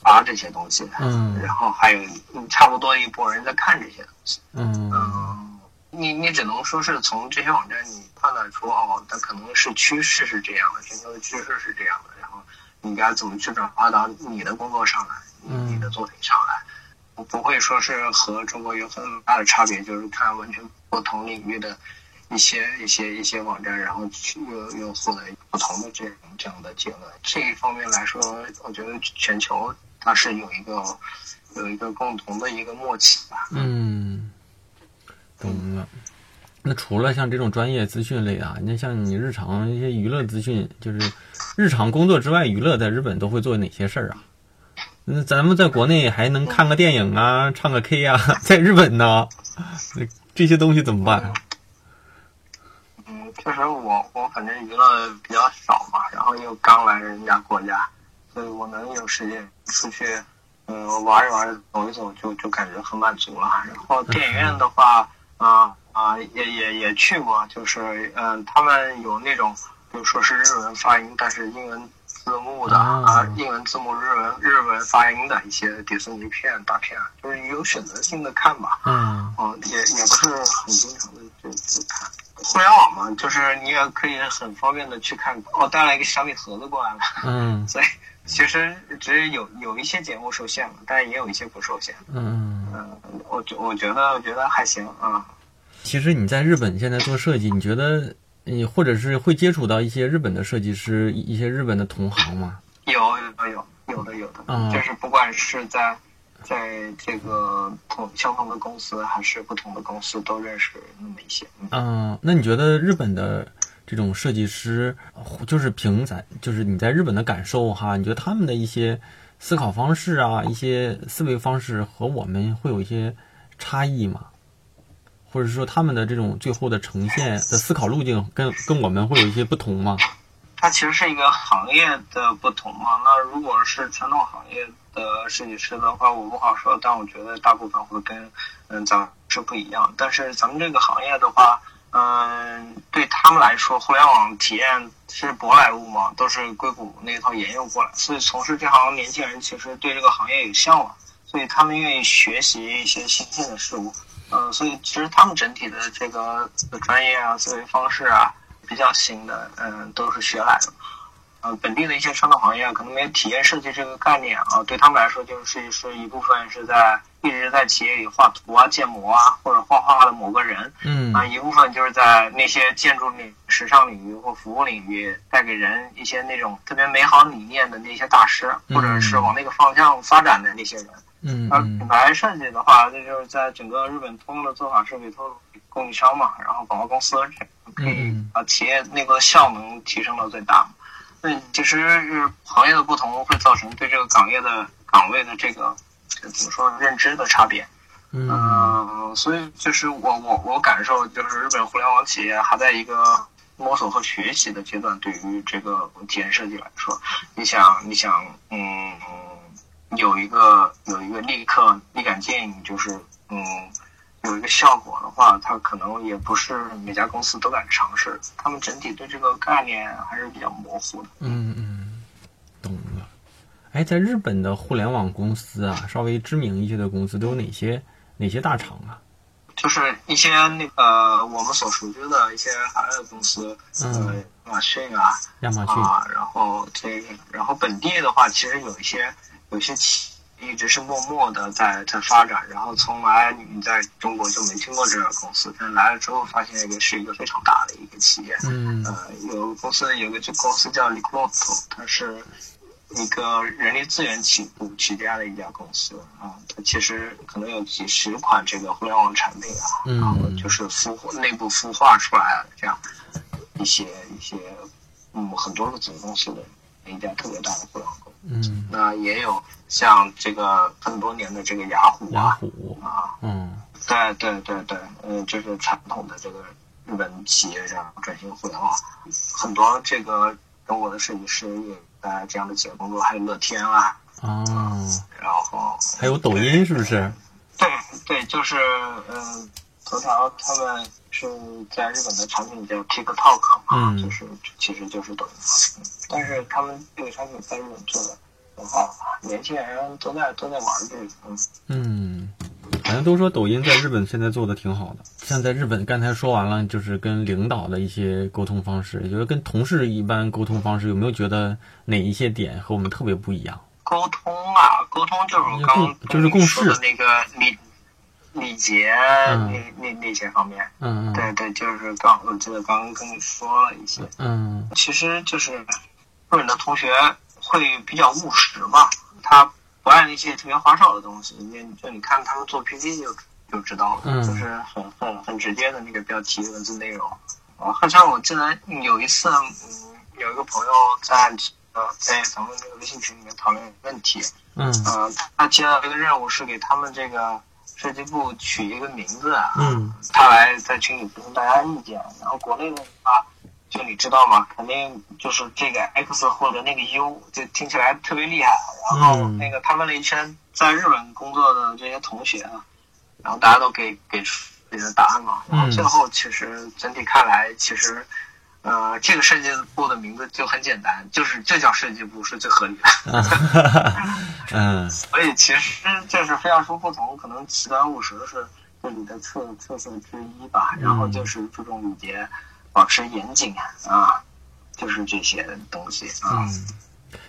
发这些东西，嗯。然后还有嗯差不多一拨人在看这些东西，嗯。嗯，你你只能说是从这些网站你判断出哦，它可能是趋势是这样的，全球的趋势是这样的，然后你该怎么去转化到你的工作上来，嗯。你的作品上来。我不会说是和中国有很大的差别，就是看完全不同领域的一些一些一些网站，然后去又又获得不同的这种这样的结论。这一方面来说，我觉得全球它是有一个有一个共同的一个默契吧。嗯，懂了。那除了像这种专业资讯类啊，那像你日常一些娱乐资讯，就是日常工作之外娱乐，在日本都会做哪些事儿啊？那咱们在国内还能看个电影啊，唱个 K 啊，在日本呢，这这些东西怎么办？嗯，确实我我反正娱乐比较少嘛，然后又刚来人家国家，所以我能有时间出去，嗯、玩一玩、走一走就，就感觉很满足了。然后电影院的话，啊啊、也也也去过，就是嗯、他们有那种，比如说是日文发音，但是英文字幕的啊啊，英文字幕日文日文发音的一些迪士尼片、大片，就是有选择性的看吧。嗯哦，也也不是很经常的就去看。互联网嘛，就是你也可以很方便的去看。哦，带了一个小米盒子过来了，嗯 所以其实只是有有一些节目受限了，但也有一些不受限。嗯。嗯，我觉我觉得我觉得还行啊。其实你在日本现在做设计，你觉得你或者是会接触到一些日本的设计师，一些日本的同行吗？有有有有的有的，嗯就是不管是在在这个同相同的公司，还是不同的公司，都认识那么一些。嗯嗯，那你觉得日本的这种设计师，就是凭咱就是你在日本的感受哈，你觉得他们的一些思考方式啊，一些思维方式和我们会有一些差异吗？或者说他们的这种最后的呈现的思考路径跟跟我们会有一些不同吗？它其实是一个行业的不同嘛。那如果是传统行业的设计师的话，我不好说，但我觉得大部分会跟嗯咱们是不一样。但是咱们这个行业的话，嗯，对他们来说，互联网体验是舶来物嘛，都是硅谷那一套沿用过来，所以从事这行年轻人其实对这个行业有向往，所以他们愿意学习一些新鲜的事物。嗯，所以其实他们整体的这个专业啊、思维方式啊，比较新的，嗯，都是学来的。呃，本地的一些传统行业可能没有体验设计这个概念啊，对他们来说就是是一部分是在一直在企业里画图啊、建模啊，或者画画的某个人，嗯啊，一部分就是在那些建筑领、时尚领域或服务领域带给人一些那种特别美好理念的那些大师，或者是往那个方向发展的那些人。嗯而品牌设计的话，这就是在整个日本通用的做法是委托供应商嘛，然后广告公司可以嗯把企业内部的效能提升到最大。嗯，其实是行业的不同会造成对这个岗业的岗位的这个呃怎么说认知的差别。嗯嗯，所以就是我我我感受就是日本互联网企业还在一个摸索和学习的阶段。对于这个体验设计来说，你想你想嗯有一个有一个立刻立竿见影，就是嗯有一个效果的话，它可能也不是每家公司都敢尝试。他们整体对这个概念还是比较模糊的。嗯嗯，懂了。哎，在日本的互联网公司啊，稍微知名一些的公司都有哪些哪些大厂啊？就是一些那个我们所熟知的一些海外的公司，呃，嗯亚马逊啊，亚马逊。啊，然后这个，然后本地的话，其实有一些有一些企业一直是默默的在在发展，然后从来你在中国就没听过这家公司，但来了之后发现一个是一个非常大的一个企业。嗯呃，有个公司有个这公司叫 l i q u o t o 它是一个人力资源起步起家的一家公司啊，它其实可能有几十款这个互联网产品啊，嗯然后就是孵化内部孵化出来的这样一些一些嗯很多个子公司的一家特别大的互联网公司。嗯，那也有像这个很多年的这个雅虎雅啊虎。啊，嗯对对对对，嗯，就是传统的这个日本企业这样转型互联网，很多这个中国的设计师也在这样的企业工作，还有乐天啊，啊，然后还有抖音是不是？对对，就是嗯，头条他们是在日本的产品叫 TikTok 嘛，嗯就是其实就是抖音，嗯但是他们这个产品在日本做的很好，年轻人都在都在玩这个，嗯。嗯，好像都说抖音在日本现在做的挺好的。像在日本，刚才说完了，就是跟领导的一些沟通方式，也就是跟同事一般沟通方式，有没有觉得哪一些点和我们特别不一样？沟通啊，沟通就是就是共事的那个礼礼节嗯那那那些方面。嗯对对，就是刚我记得刚刚跟你说了一些，嗯其实就是日本的同学会比较务实吧，他不爱那些特别花哨的东西。你就你看他们做 PPT 就就知道了，嗯就是很很很直接的那个标题文字内容。啊，好像我记得有一次，嗯，有一个朋友在呃在咱们这个微信群里面讨论问题，嗯呃，他接到一个任务是给他们这个设计部取一个名字，啊嗯他来在群里咨询大家意见。然后国内的话，就你知道吗？肯定就是这个 X 或者那个 U，就听起来特别厉害。然后嗯那个他问了一圈在日本工作的这些同学啊，然后大家都给给出自己的答案嘛。然后最后其实整体看来，其实。呃，这个设计部的名字就很简单，就是这叫设计部是最合理的。嗯所以其实就是非要说不同，可能极端务实是这里的特特色之一吧。然后就是注重礼节，保持严谨啊，就是这些东西啊。嗯，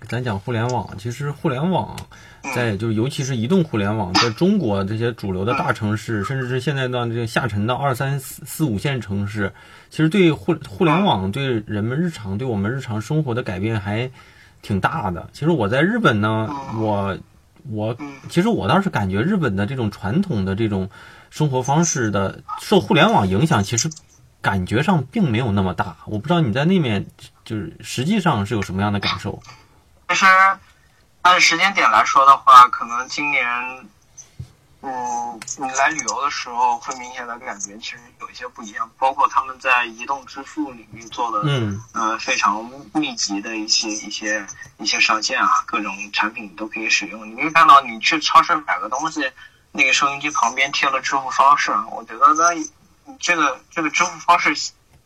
咱讲互联网，其实互联网在就是尤其是移动互联网，在中国这些主流的大城市，甚至是现在的这个下沉到二三四四五线城市，其实对互互联网对人们日常对我们日常生活的改变还挺大的。其实我在日本呢，我我其实我倒是感觉日本的这种传统的这种生活方式的受互联网影响，其实感觉上并没有那么大。我不知道你在那面就是实际上是有什么样的感受？其实按时间点来说的话，可能今年，嗯，你来旅游的时候会明显的感觉其实有一些不一样，包括他们在移动支付领域做的，嗯呃，非常密集的一些一些一些上线啊，各种产品都可以使用。你可以看到，你去超市买个东西，那个收音机旁边贴了支付方式，我觉得那这个这个支付方式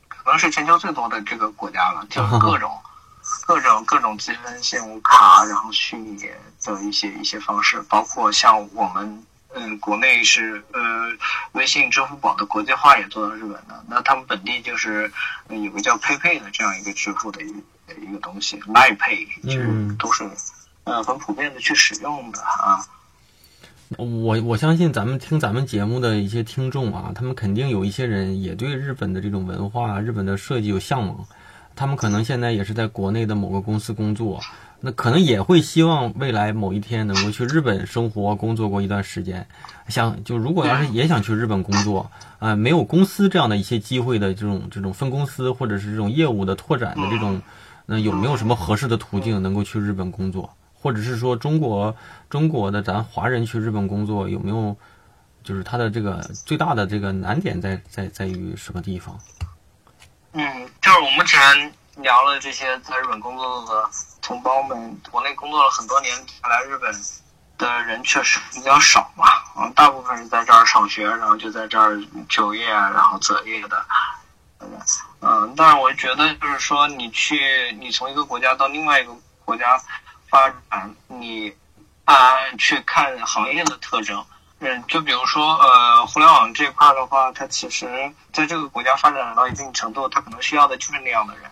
可能是全球最多的这个国家了，就是 各种。各种各种积分信用卡，然后虚拟的一些一些方式，包括像我们嗯，国内是呃，微信、支付宝的国际化也做到日本的。那他们本地就是有个叫 PayPay 的这样一个支付的一一个东西，Line Pay，就是都是呃很普遍的去使用的啊。我我相信咱们听咱们节目的一些听众啊，他们肯定有一些人也对日本的这种文化、日本的设计有向往，他们可能现在也是在国内的某个公司工作。那可能也会希望未来某一天能够去日本生活工作过一段时间，想就如果要是也想去日本工作啊，没有公司这样的一些机会的这种这种分公司或者是这种业务的拓展的这种，那有没有什么合适的途径能够去日本工作？或者是说中国中国的咱华人去日本工作有没有，就是他的这个最大的这个难点在在在于什么地方？嗯，就是我目前聊了这些在日本工作的。同胞们，国内工作了很多年，来日本的人确实比较少嘛。嗯，大部分是在这儿上学，然后就在这儿就业，然后择业的。嗯，但是我觉得，就是说，你去，你从一个国家到另外一个国家发展，你啊去看行业的特征。嗯，就比如说，呃，互联网这块的话，它其实在这个国家发展到一定程度，它可能需要的就是那样的人。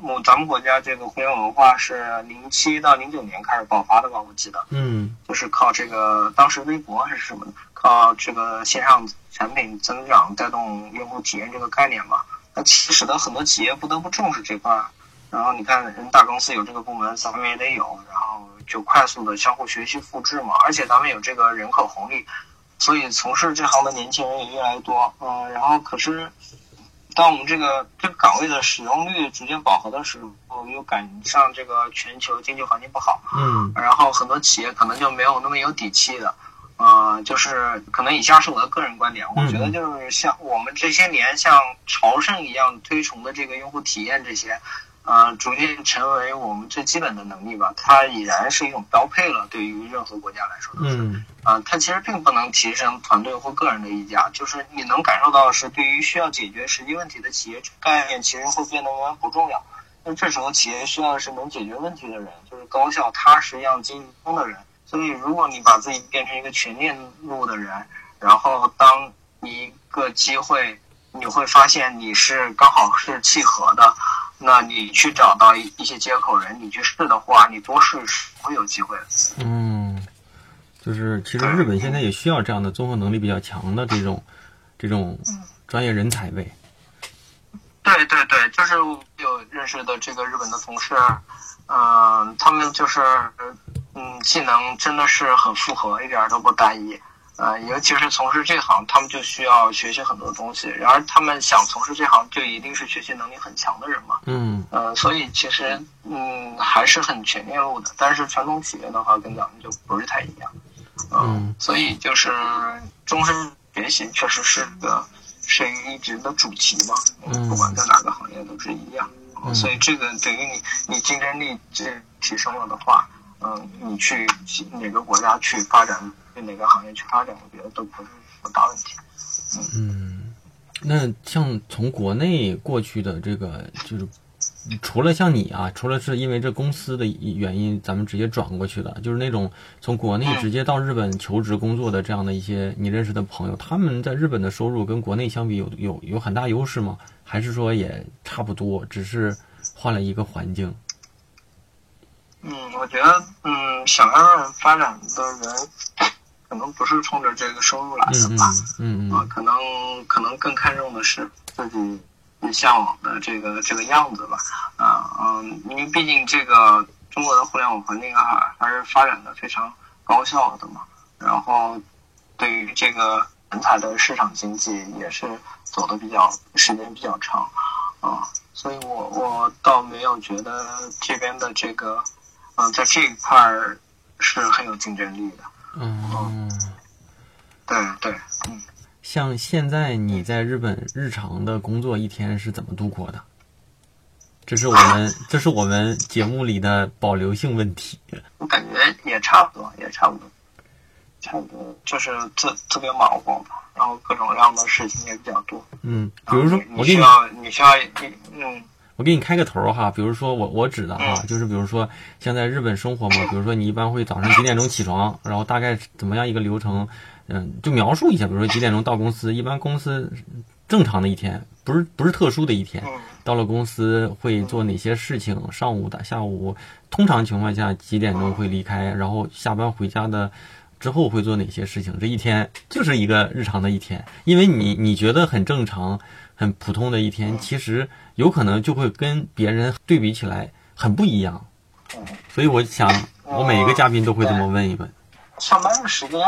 我咱们国家这个互联网文化是零七到零九年开始爆发的吧？我记得，嗯，就是靠这个当时微博还是什么，靠这个线上产品增长带动用户体验这个概念嘛。那使得很多企业不得不重视这块。然后你看，人大公司有这个部门，咱们也得有，然后就快速的相互学习复制嘛。而且咱们有这个人口红利，所以从事这行的年轻人也越来越多。嗯，然后可是。当我们这个这个岗位的使用率逐渐饱和的时候，又赶上这个全球经济环境不好，嗯，然后很多企业可能就没有那么有底气的，呃，就是可能以下是我的个人观点，我觉得就是像我们这些年像朝圣一样推崇的这个用户体验这些。呃，逐渐成为我们最基本的能力吧。它已然是一种标配了，对于任何国家来说都是。嗯。啊，它其实并不能提升团队或个人的溢价，就是你能感受到的是，对于需要解决实际问题的企业，概念其实会变得不重要。那这时候，企业需要的是能解决问题的人，就是高效、踏实、样精通的人。所以，如果你把自己变成一个全链路的人，然后当一个机会，你会发现你是刚好是契合的。那你去找到一一些接口人，你去试的话，你多试试会有机会。嗯，就是其实日本现在也需要这样的综合能力比较强的这种这种专业人才呗。对对对，就是有认识的这个日本的同事，嗯，他们就是嗯技能真的是很复合，一点都不单一。呃，尤其是从事这行，他们就需要学习很多东西。然而，他们想从事这行，就一定是学习能力很强的人嘛。嗯。呃，所以其实，嗯，还是很全链路的。但是传统企业的话，跟咱们就不是太一样。嗯。所以就是终身学习，确实是个是一直的主题嘛。嗯。不管在哪个行业都是一样。嗯。所以这个等于你，你竞争力这提升了的话，嗯，你去哪个国家去发展？哪个行业去发展，我觉得都不是什么大问题。嗯，那像从国内过去的这个，就是除了像你啊，除了是因为这公司的原因，咱们直接转过去的，就是那种从国内直接到日本求职工作的这样的一些你认识的朋友，他们在日本的收入跟国内相比有有有很大优势吗？还是说也差不多，只是换了一个环境？嗯，我觉得，嗯，想要发展的人。可能不是冲着这个收入来的吧，嗯啊，可能可能更看重的是自己向往的这个这个样子吧，啊嗯，因为毕竟这个中国的互联网环境啊，还是发展的非常高效的嘛，然后对于这个人才的市场经济也是走的比较时间比较长，啊，所以我我倒没有觉得这边的这个，嗯，在这一块儿是很有竞争力的。嗯，对对，嗯，像现在你在日本日常的工作一天是怎么度过的？这是我们 这是我们节目里的保留性问题。我感觉也差不多，也差不多，差不多就是特特别忙活吧，然后各种各样的事情也比较多。嗯，比如说你需要你需要嗯。我给你开个头哈，比如说我我指的哈，就是比如说像在日本生活嘛，比如说你一般会早上几点钟起床，然后大概怎么样一个流程，嗯，就描述一下，比如说几点钟到公司，一般公司正常的一天，不是不是特殊的一天，嗯到了公司会做哪些事情？上午的、下午，通常情况下几点钟会离开？然后下班回家的之后会做哪些事情？这一天就是一个日常的一天，因为你你觉得很正常、很普通的一天，其实有可能就会跟别人对比起来很不一样。嗯，所以我想，我每一个嘉宾都会这么问一问。上班的时间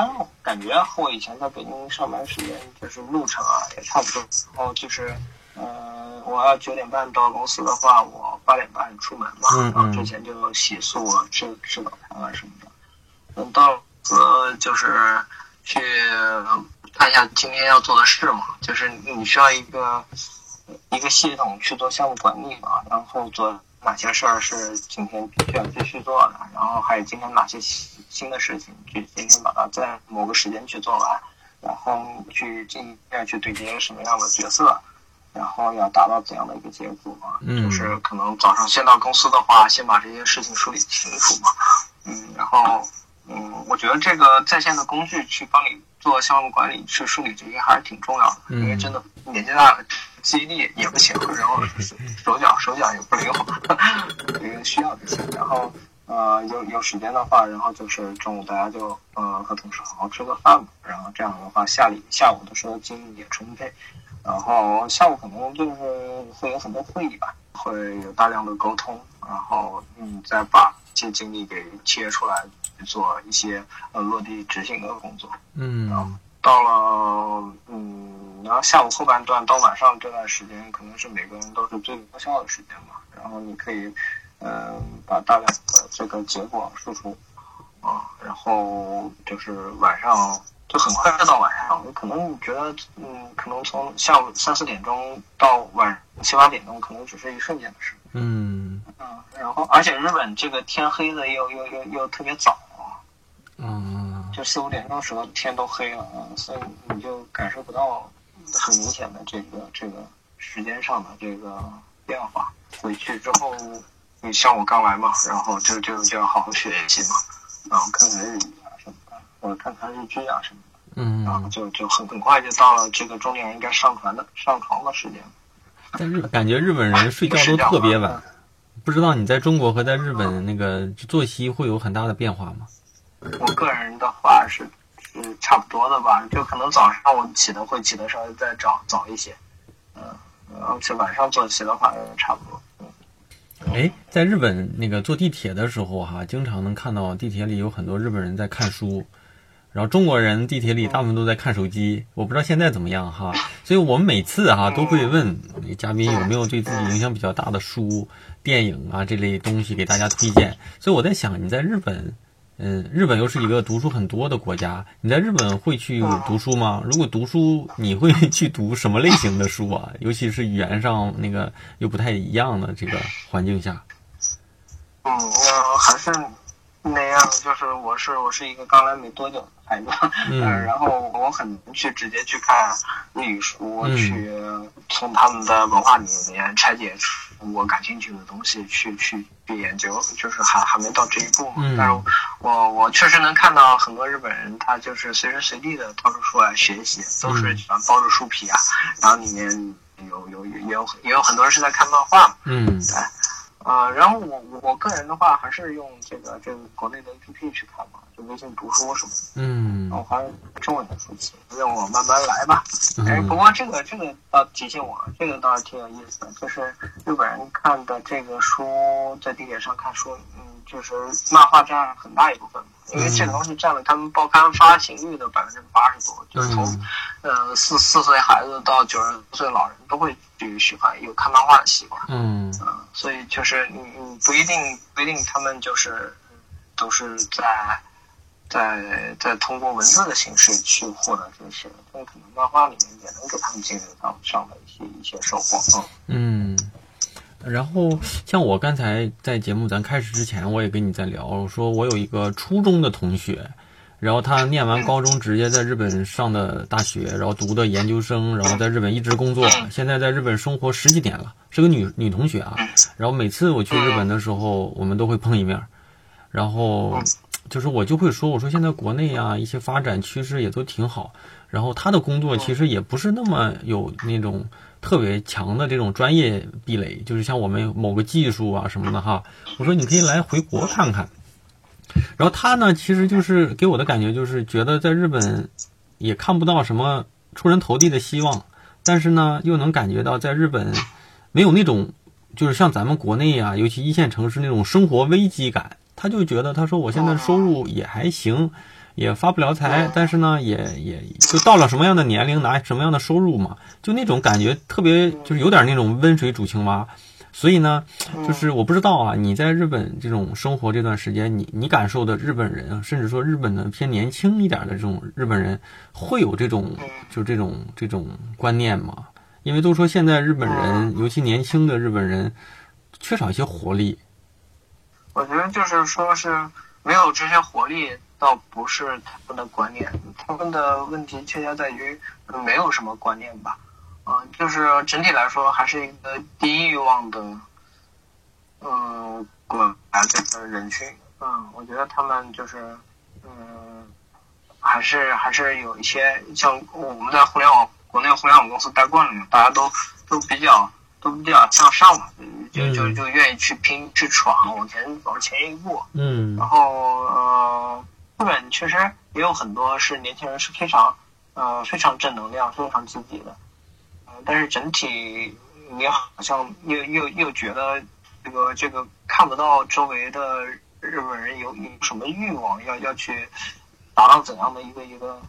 感觉和我以前在北京上班时间就是路程啊也差不多，然后就是。呃，我要九点半到公司的话，我八点半出门嘛，嗯嗯然后之前就洗漱啊、吃吃早餐啊什么的。等到呃，就是去看一下今天要做的事嘛，就是你需要一个一个系统去做项目管理嘛，然后做哪些事儿是今天必须要继续做的，然后还有今天哪些新新的事情，就今天把它在某个时间去做完，然后去进要去对接什么样的角色。然后要达到怎样的一个结果嘛？嗯就是可能早上先到公司的话，先把这些事情梳理清楚嘛。嗯，然后嗯，我觉得这个在线的工具去帮你做项目管理，去梳理这些还是挺重要的，嗯因为真的年纪大了，记忆力也不行，然后手脚手脚也不灵活，这个需要这些。然后呃，有有时间的话，然后就是中午大家就呃和同事好好吃个饭吧，然后这样的话下里下午的时候精力也充沛。然后下午可能就是会有很多会议吧，会有大量的沟通，然后你再把这些精力给切出来，做一些呃落地执行的工作。嗯然后到了嗯，然后下午后半段到晚上这段时间，可能是每个人都是最高效的时间嘛。然后你可以嗯、呃把大量的这个结果输出啊，然后就是晚上。就很快就到晚上，可能你觉得，嗯，可能从下午三四点钟到晚七八点钟，可能只是一瞬间的事。嗯嗯，然后而且日本这个天黑的又又又又特别早，啊就四五点钟时候天都黑了，啊，所以你就感受不到很明显的这个这个时间上的这个变化。回去之后，你像我刚来嘛，然后就就就要好好学习嘛，然后看看日语啊什么的，或者看看日剧啊什么的。嗯然后嗯，就就很很快就到了这个中年人应该上船的上床的时间。但日感觉日本人睡觉都特别晚，不知道你在中国和在日本那个作息会有很大的变化吗？我个人的话是是差不多的吧，就可能早上我起的会起的稍微再早早一些，嗯，而且晚上作息的话差不多。嗯哎，在日本那个坐地铁的时候哈、经常能看到地铁里有很多日本人在看书，然后中国人地铁里大部分都在看手机。我不知道现在怎么样哈，所以我们每次哈、都会问嘉宾有没有对自己影响比较大的书、电影啊这类东西给大家推荐。所以我在想，你在日本，嗯，日本又是一个读书很多的国家，你在日本会去读书吗？如果读书，你会去读什么类型的书啊？尤其是语言上那个又不太一样的这个环境下。嗯，我还是那样，就是我是我是一个刚来没多久的孩子，嗯 呃然后我很难去直接去看日语书，嗯去从他们的文化里面拆解出我感兴趣的东西，去去去研究，就是还还没到这一步嘛。嗯但是我我确实能看到很多日本人，他就是随时随地的掏出书来学习，都是嗯喜欢包着书皮啊，然后里面有有有也有也有很多人是在看漫画嘛。嗯呃，然后我我我个人的话，还是用这个这个国内的 APP 去看嘛，就微信读书什么的。嗯我还是中文的书籍，让我慢慢来吧。哎，嗯不过这个这个倒提醒我，这个倒是挺有意思的，就是日本人看的这个书，在地铁上看书，嗯，就是漫画占很大一部分，因为这个东西占了他们报刊发行率的百分之八十多，就是从嗯呃四四岁孩子到九十岁老人都会去喜欢有看漫画的习惯。嗯嗯，所以就是你你不一定不一定他们就是嗯都是在在在通过文字的形式去获得这些，但可能漫画里面也能给他们进入到上的一些一些收获。嗯嗯。然后像我刚才在节目咱开始之前，我也跟你在聊，我说我有一个初中的同学，然后他念完高中直接在日本上的大学，然后读的研究生，然后在日本一直工作，现在在日本生活十几年了，是个女女同学啊。然后每次我去日本的时候，我们都会碰一面儿。然后就是我就会说，我说现在国内啊一些发展趋势也都挺好，然后他的工作其实也不是那么有那种特别强的这种专业壁垒，就是像我们某个技术啊什么的哈。我说你可以来回国看看。然后他呢，其实就是给我的感觉就是觉得在日本也看不到什么出人头地的希望，但是呢又能感觉到在日本没有那种就是像咱们国内啊，尤其一线城市那种生活危机感。他就觉得他说我现在收入也还行，也发不了财，但是呢也也就到了什么样的年龄拿什么样的收入嘛，就那种感觉特别就是有点那种温水煮青蛙。所以呢，就是我不知道啊，你在日本这种生活这段时间，你你感受的日本人，甚至说日本的偏年轻一点的这种日本人，会有这种就这种这种观念吗？因为都说现在日本人，尤其年轻的日本人，缺少一些活力。我觉得就是说是没有这些活力，倒不是他们的观念，他们的问题恰恰在于没有什么观念吧。嗯，就是整体来说还是一个低欲望的，嗯，国来的人群。嗯，我觉得他们就是，嗯，还是还是有一些像我们在互联网国内互联网公司待惯了嘛，大家都都比较都比较向上嘛，就就就愿意去拼去闯，往前往前一步。嗯，然后呃，日本确实也有很多是年轻人是非常呃非常正能量、非常积极的。但是整体，你好像又又又觉得这个这个看不到周围的日本人有有什么欲望，要要去达到怎样的一个一个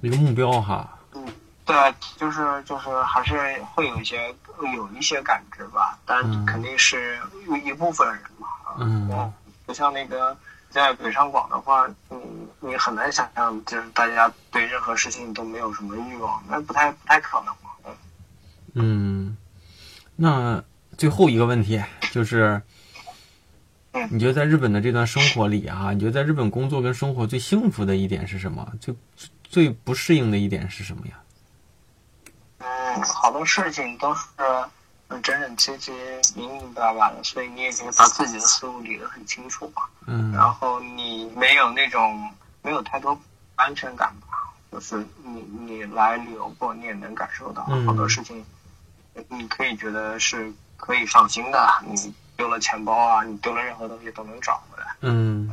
一个目标哈。嗯，对，就是就是还是会有一些有一些感知吧，但肯定是有一部分人嘛。嗯，不像那个在北上广的话，你你很难想象，就是大家对任何事情都没有什么欲望，那不太不太可能嘛。嗯，那最后一个问题就是，你觉得在日本的这段生活里啊，你觉得在日本工作跟生活最幸福的一点是什么？最最不适应的一点是什么呀？嗯，好多事情都是整整齐齐、明明白白的，所以你也可以把自己的思路理得很清楚嘛。嗯。然后你没有那种没有太多安全感吧？就是你你来旅游过，你也能感受到好多事情。你可以觉得是可以放心的，你丢了钱包啊，你丢了任何东西都能找回来。嗯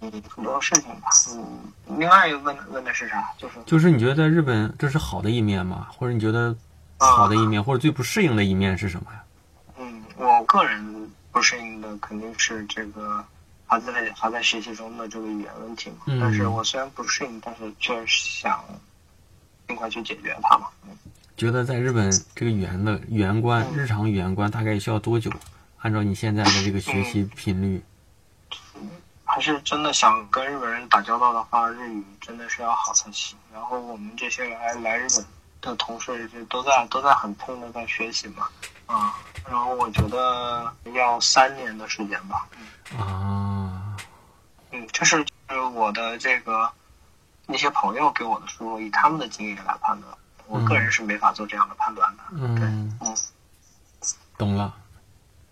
嗯，很多事情吧。嗯，另外一个问问的是啥？就是就是你觉得在日本这是好的一面吗？或者你觉得好的一面，或者最不适应的一面是什么呀？嗯，我个人不适应的肯定是这个还在还在学习中的这个语言问题嘛。嗯。但是我虽然不适应，但是却想尽快去解决它嘛。嗯。觉得在日本这个语言的语言关，日常语言关大概需要多久？按照你现在的这个学习频率，还是真的想跟日本人打交道的话，日语真的是要好才行。然后我们这些来来日本的同事就都在都在很拼的在学习嘛，啊，然后我觉得要三年的时间吧。啊，嗯，这是我的这个那些朋友给我的书，以他们的经验来判断。我个人是没法做这样的判断的。嗯嗯，懂了。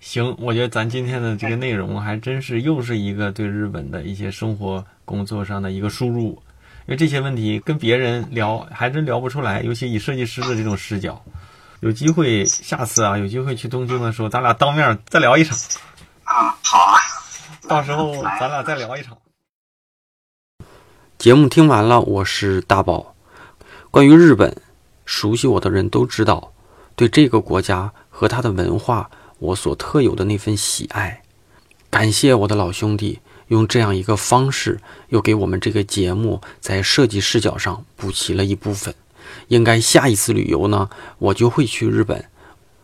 行，我觉得咱今天的这个内容还真是又是一个对日本的一些生活工作上的一个输入，因为这些问题跟别人聊还真聊不出来，尤其以设计师的这种视角。有机会下次啊，有机会去东京的时候，咱俩当面再聊一场。啊，好啊，到时候咱俩再聊一场。节目听完了，我是大宝，关于日本。熟悉我的人都知道，对这个国家和它的文化，我所特有的那份喜爱。感谢我的老兄弟，用这样一个方式，又给我们这个节目在设计视角上补齐了一部分。应该下一次旅游呢，我就会去日本。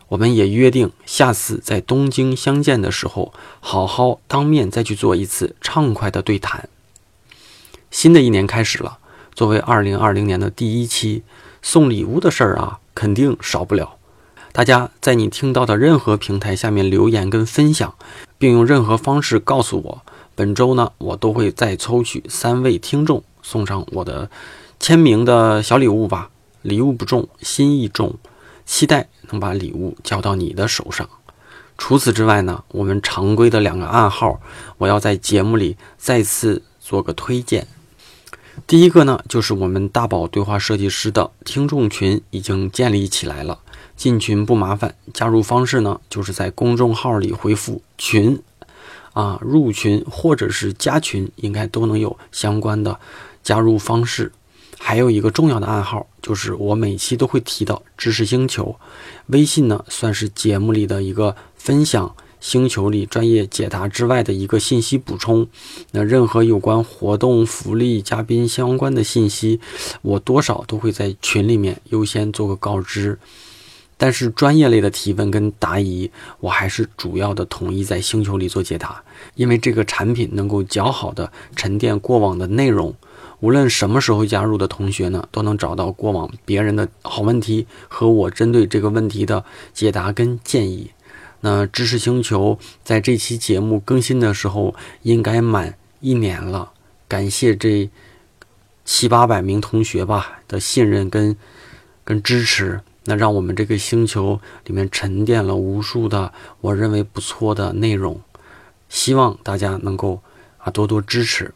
我们也约定，下次在东京相见的时候，好好当面再去做一次畅快的对谈。新的一年开始了，作为二零二零年的第一期。送礼物的事儿啊，肯定少不了。大家在你听到的任何平台下面留言跟分享，并用任何方式告诉我，本周呢，我都会再抽取三位听众送上我的签名的小礼物吧。礼物不重，心意重，期待能把礼物交到你的手上。除此之外呢，我们常规的两个暗号，我要在节目里再次。做个推荐。第一个呢，就是我们大宝对话设计师的听众群已经建立起来了，进群不麻烦，加入方式呢，就是在公众号里回复“群”，啊，入群或者是加群，应该都能有相关的加入方式。还有一个重要的暗号，就是我每期都会提到知识星球，微信呢算是节目里的一个分享。星球里专业解答之外的一个信息补充，那任何有关活动、福利、嘉宾相关的信息，我多少都会在群里面优先做个告知。但是专业类的提问跟答疑，我还是主要的统一在星球里做解答，因为这个产品能够较好的沉淀过往的内容，无论什么时候加入的同学呢，都能找到过往别人的好问题和我针对这个问题的解答跟建议。那知识星球在这期节目更新的时候，应该满一年了。感谢这七八百名同学吧的信任跟跟支持，那让我们这个星球里面沉淀了无数的我认为不错的内容。希望大家能够啊多多支持。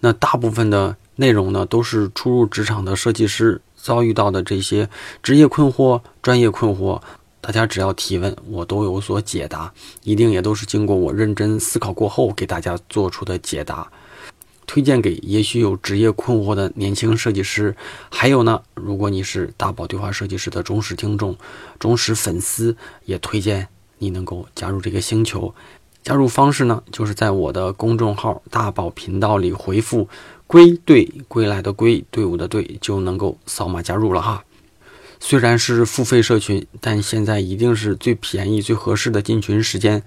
那大部分的内容呢，都是初入职场的设计师遭遇到的这些职业困惑、专业困惑。大家只要提问，我都有所解答，一定也都是经过我认真思考过后给大家做出的解答。推荐给也许有职业困惑的年轻设计师，还有呢，如果你是大宝对话设计师的忠实听众、忠实粉丝，也推荐你能够加入这个星球。加入方式呢，就是在我的公众号“大宝频道”里回复“归队归来的归队伍的队”，就能够扫码加入了哈。虽然是付费社群，但现在一定是最便宜、最合适的进群时间。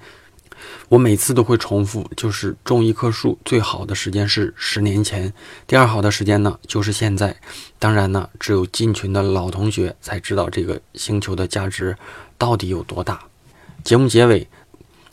我每次都会重复，就是种一棵树最好的时间是十年前，第二好的时间呢就是现在。当然呢，只有进群的老同学才知道这个星球的价值到底有多大。节目结尾。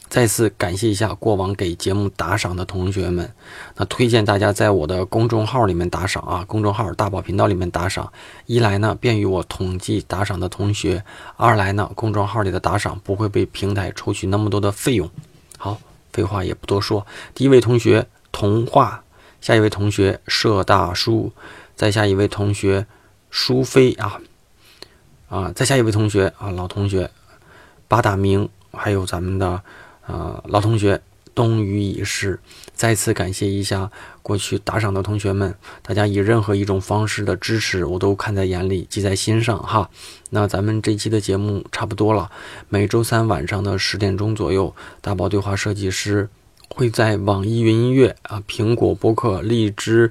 再次感谢一下过往给节目打赏的同学们，那推荐大家在我的公众号里面打赏啊，公众号大宝频道里面打赏。一来呢，便于我统计打赏的同学；二来呢，公众号里的打赏不会被平台抽取那么多的费用。好，废话也不多说，第一位同学童话，下一位同学社大叔，再下一位同学淑飞啊啊，再下一位同学啊老同学八大明，还有咱们的。呃，老同学，冬雨已逝，再次感谢一下过去打赏的同学们，大家以任何一种方式的支持，我都看在眼里，记在心上哈。那咱们这期的节目差不多了，每周三晚上的十点钟左右，大宝对话设计师会在网易云音乐啊、苹果播客、荔枝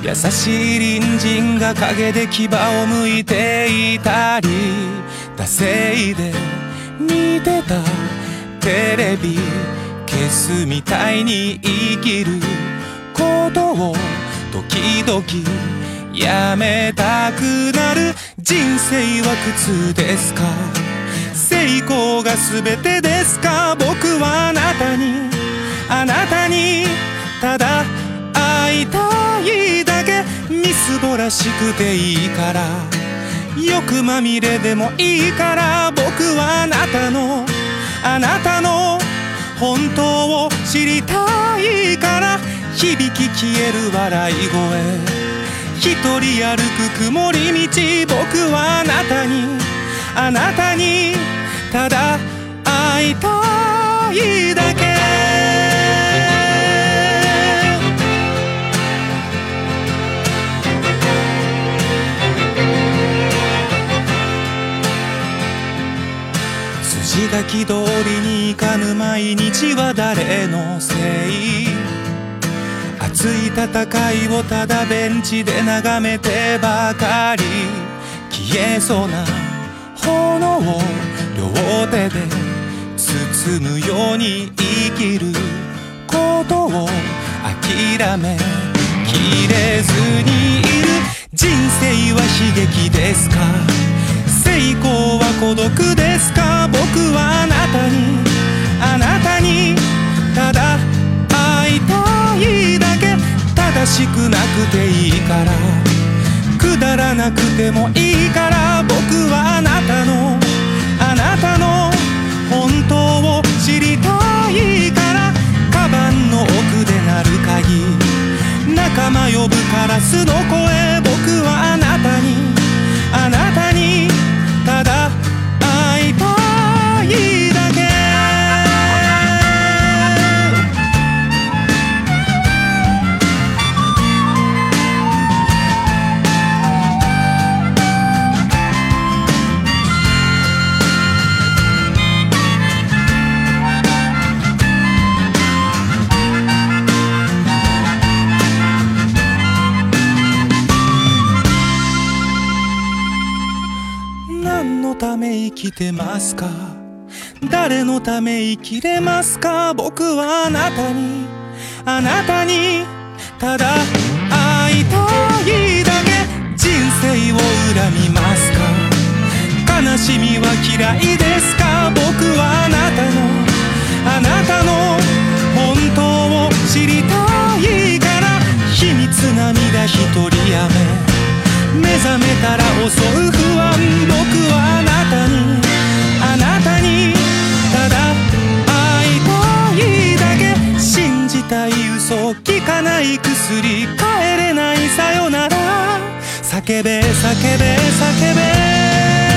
優しい隣人が陰で牙をむいていたり惰性で見てたテレビ消すみたいに生きることを時々やめたくなる人生は苦痛ですか？成功が全てですか？僕はあなたにあなたにただ会いたい。みすぼらしくていいから。欲まみれでもいいから。僕はあなたのあなたの本当を知りたいから。響き消える笑い声。一人歩く曇り道。僕はあなたにあなたにただ会いたいだけ。書き通りにいかぬ毎日は誰のせい熱い戦いをただベンチで眺めてばかり消えそうな炎を両手で包むように生きることを諦めきれずにいる人生は悲劇ですか成功は孤独ですか？僕はあなたにあなたにただ会いたいだけ。正しくなくていいから。くだらなくてもいいから。僕はあなたのあなたの本当を知りたいから。カバンの奥で鳴る鍵。仲間呼ぶカラスの声。僕はあなたにますか？誰のため生きれますか？僕はあなたにあなたにただ会いたいだけ人生を恨みますか？悲しみは嫌いですか？僕はあなたのあなたの本当を知りたいから秘密涙一人やめ目覚めたら襲う不安。僕はあなたになたにただ会いたいだけ信じたい嘘聞かない薬帰れないさよなら叫べ叫べ叫べ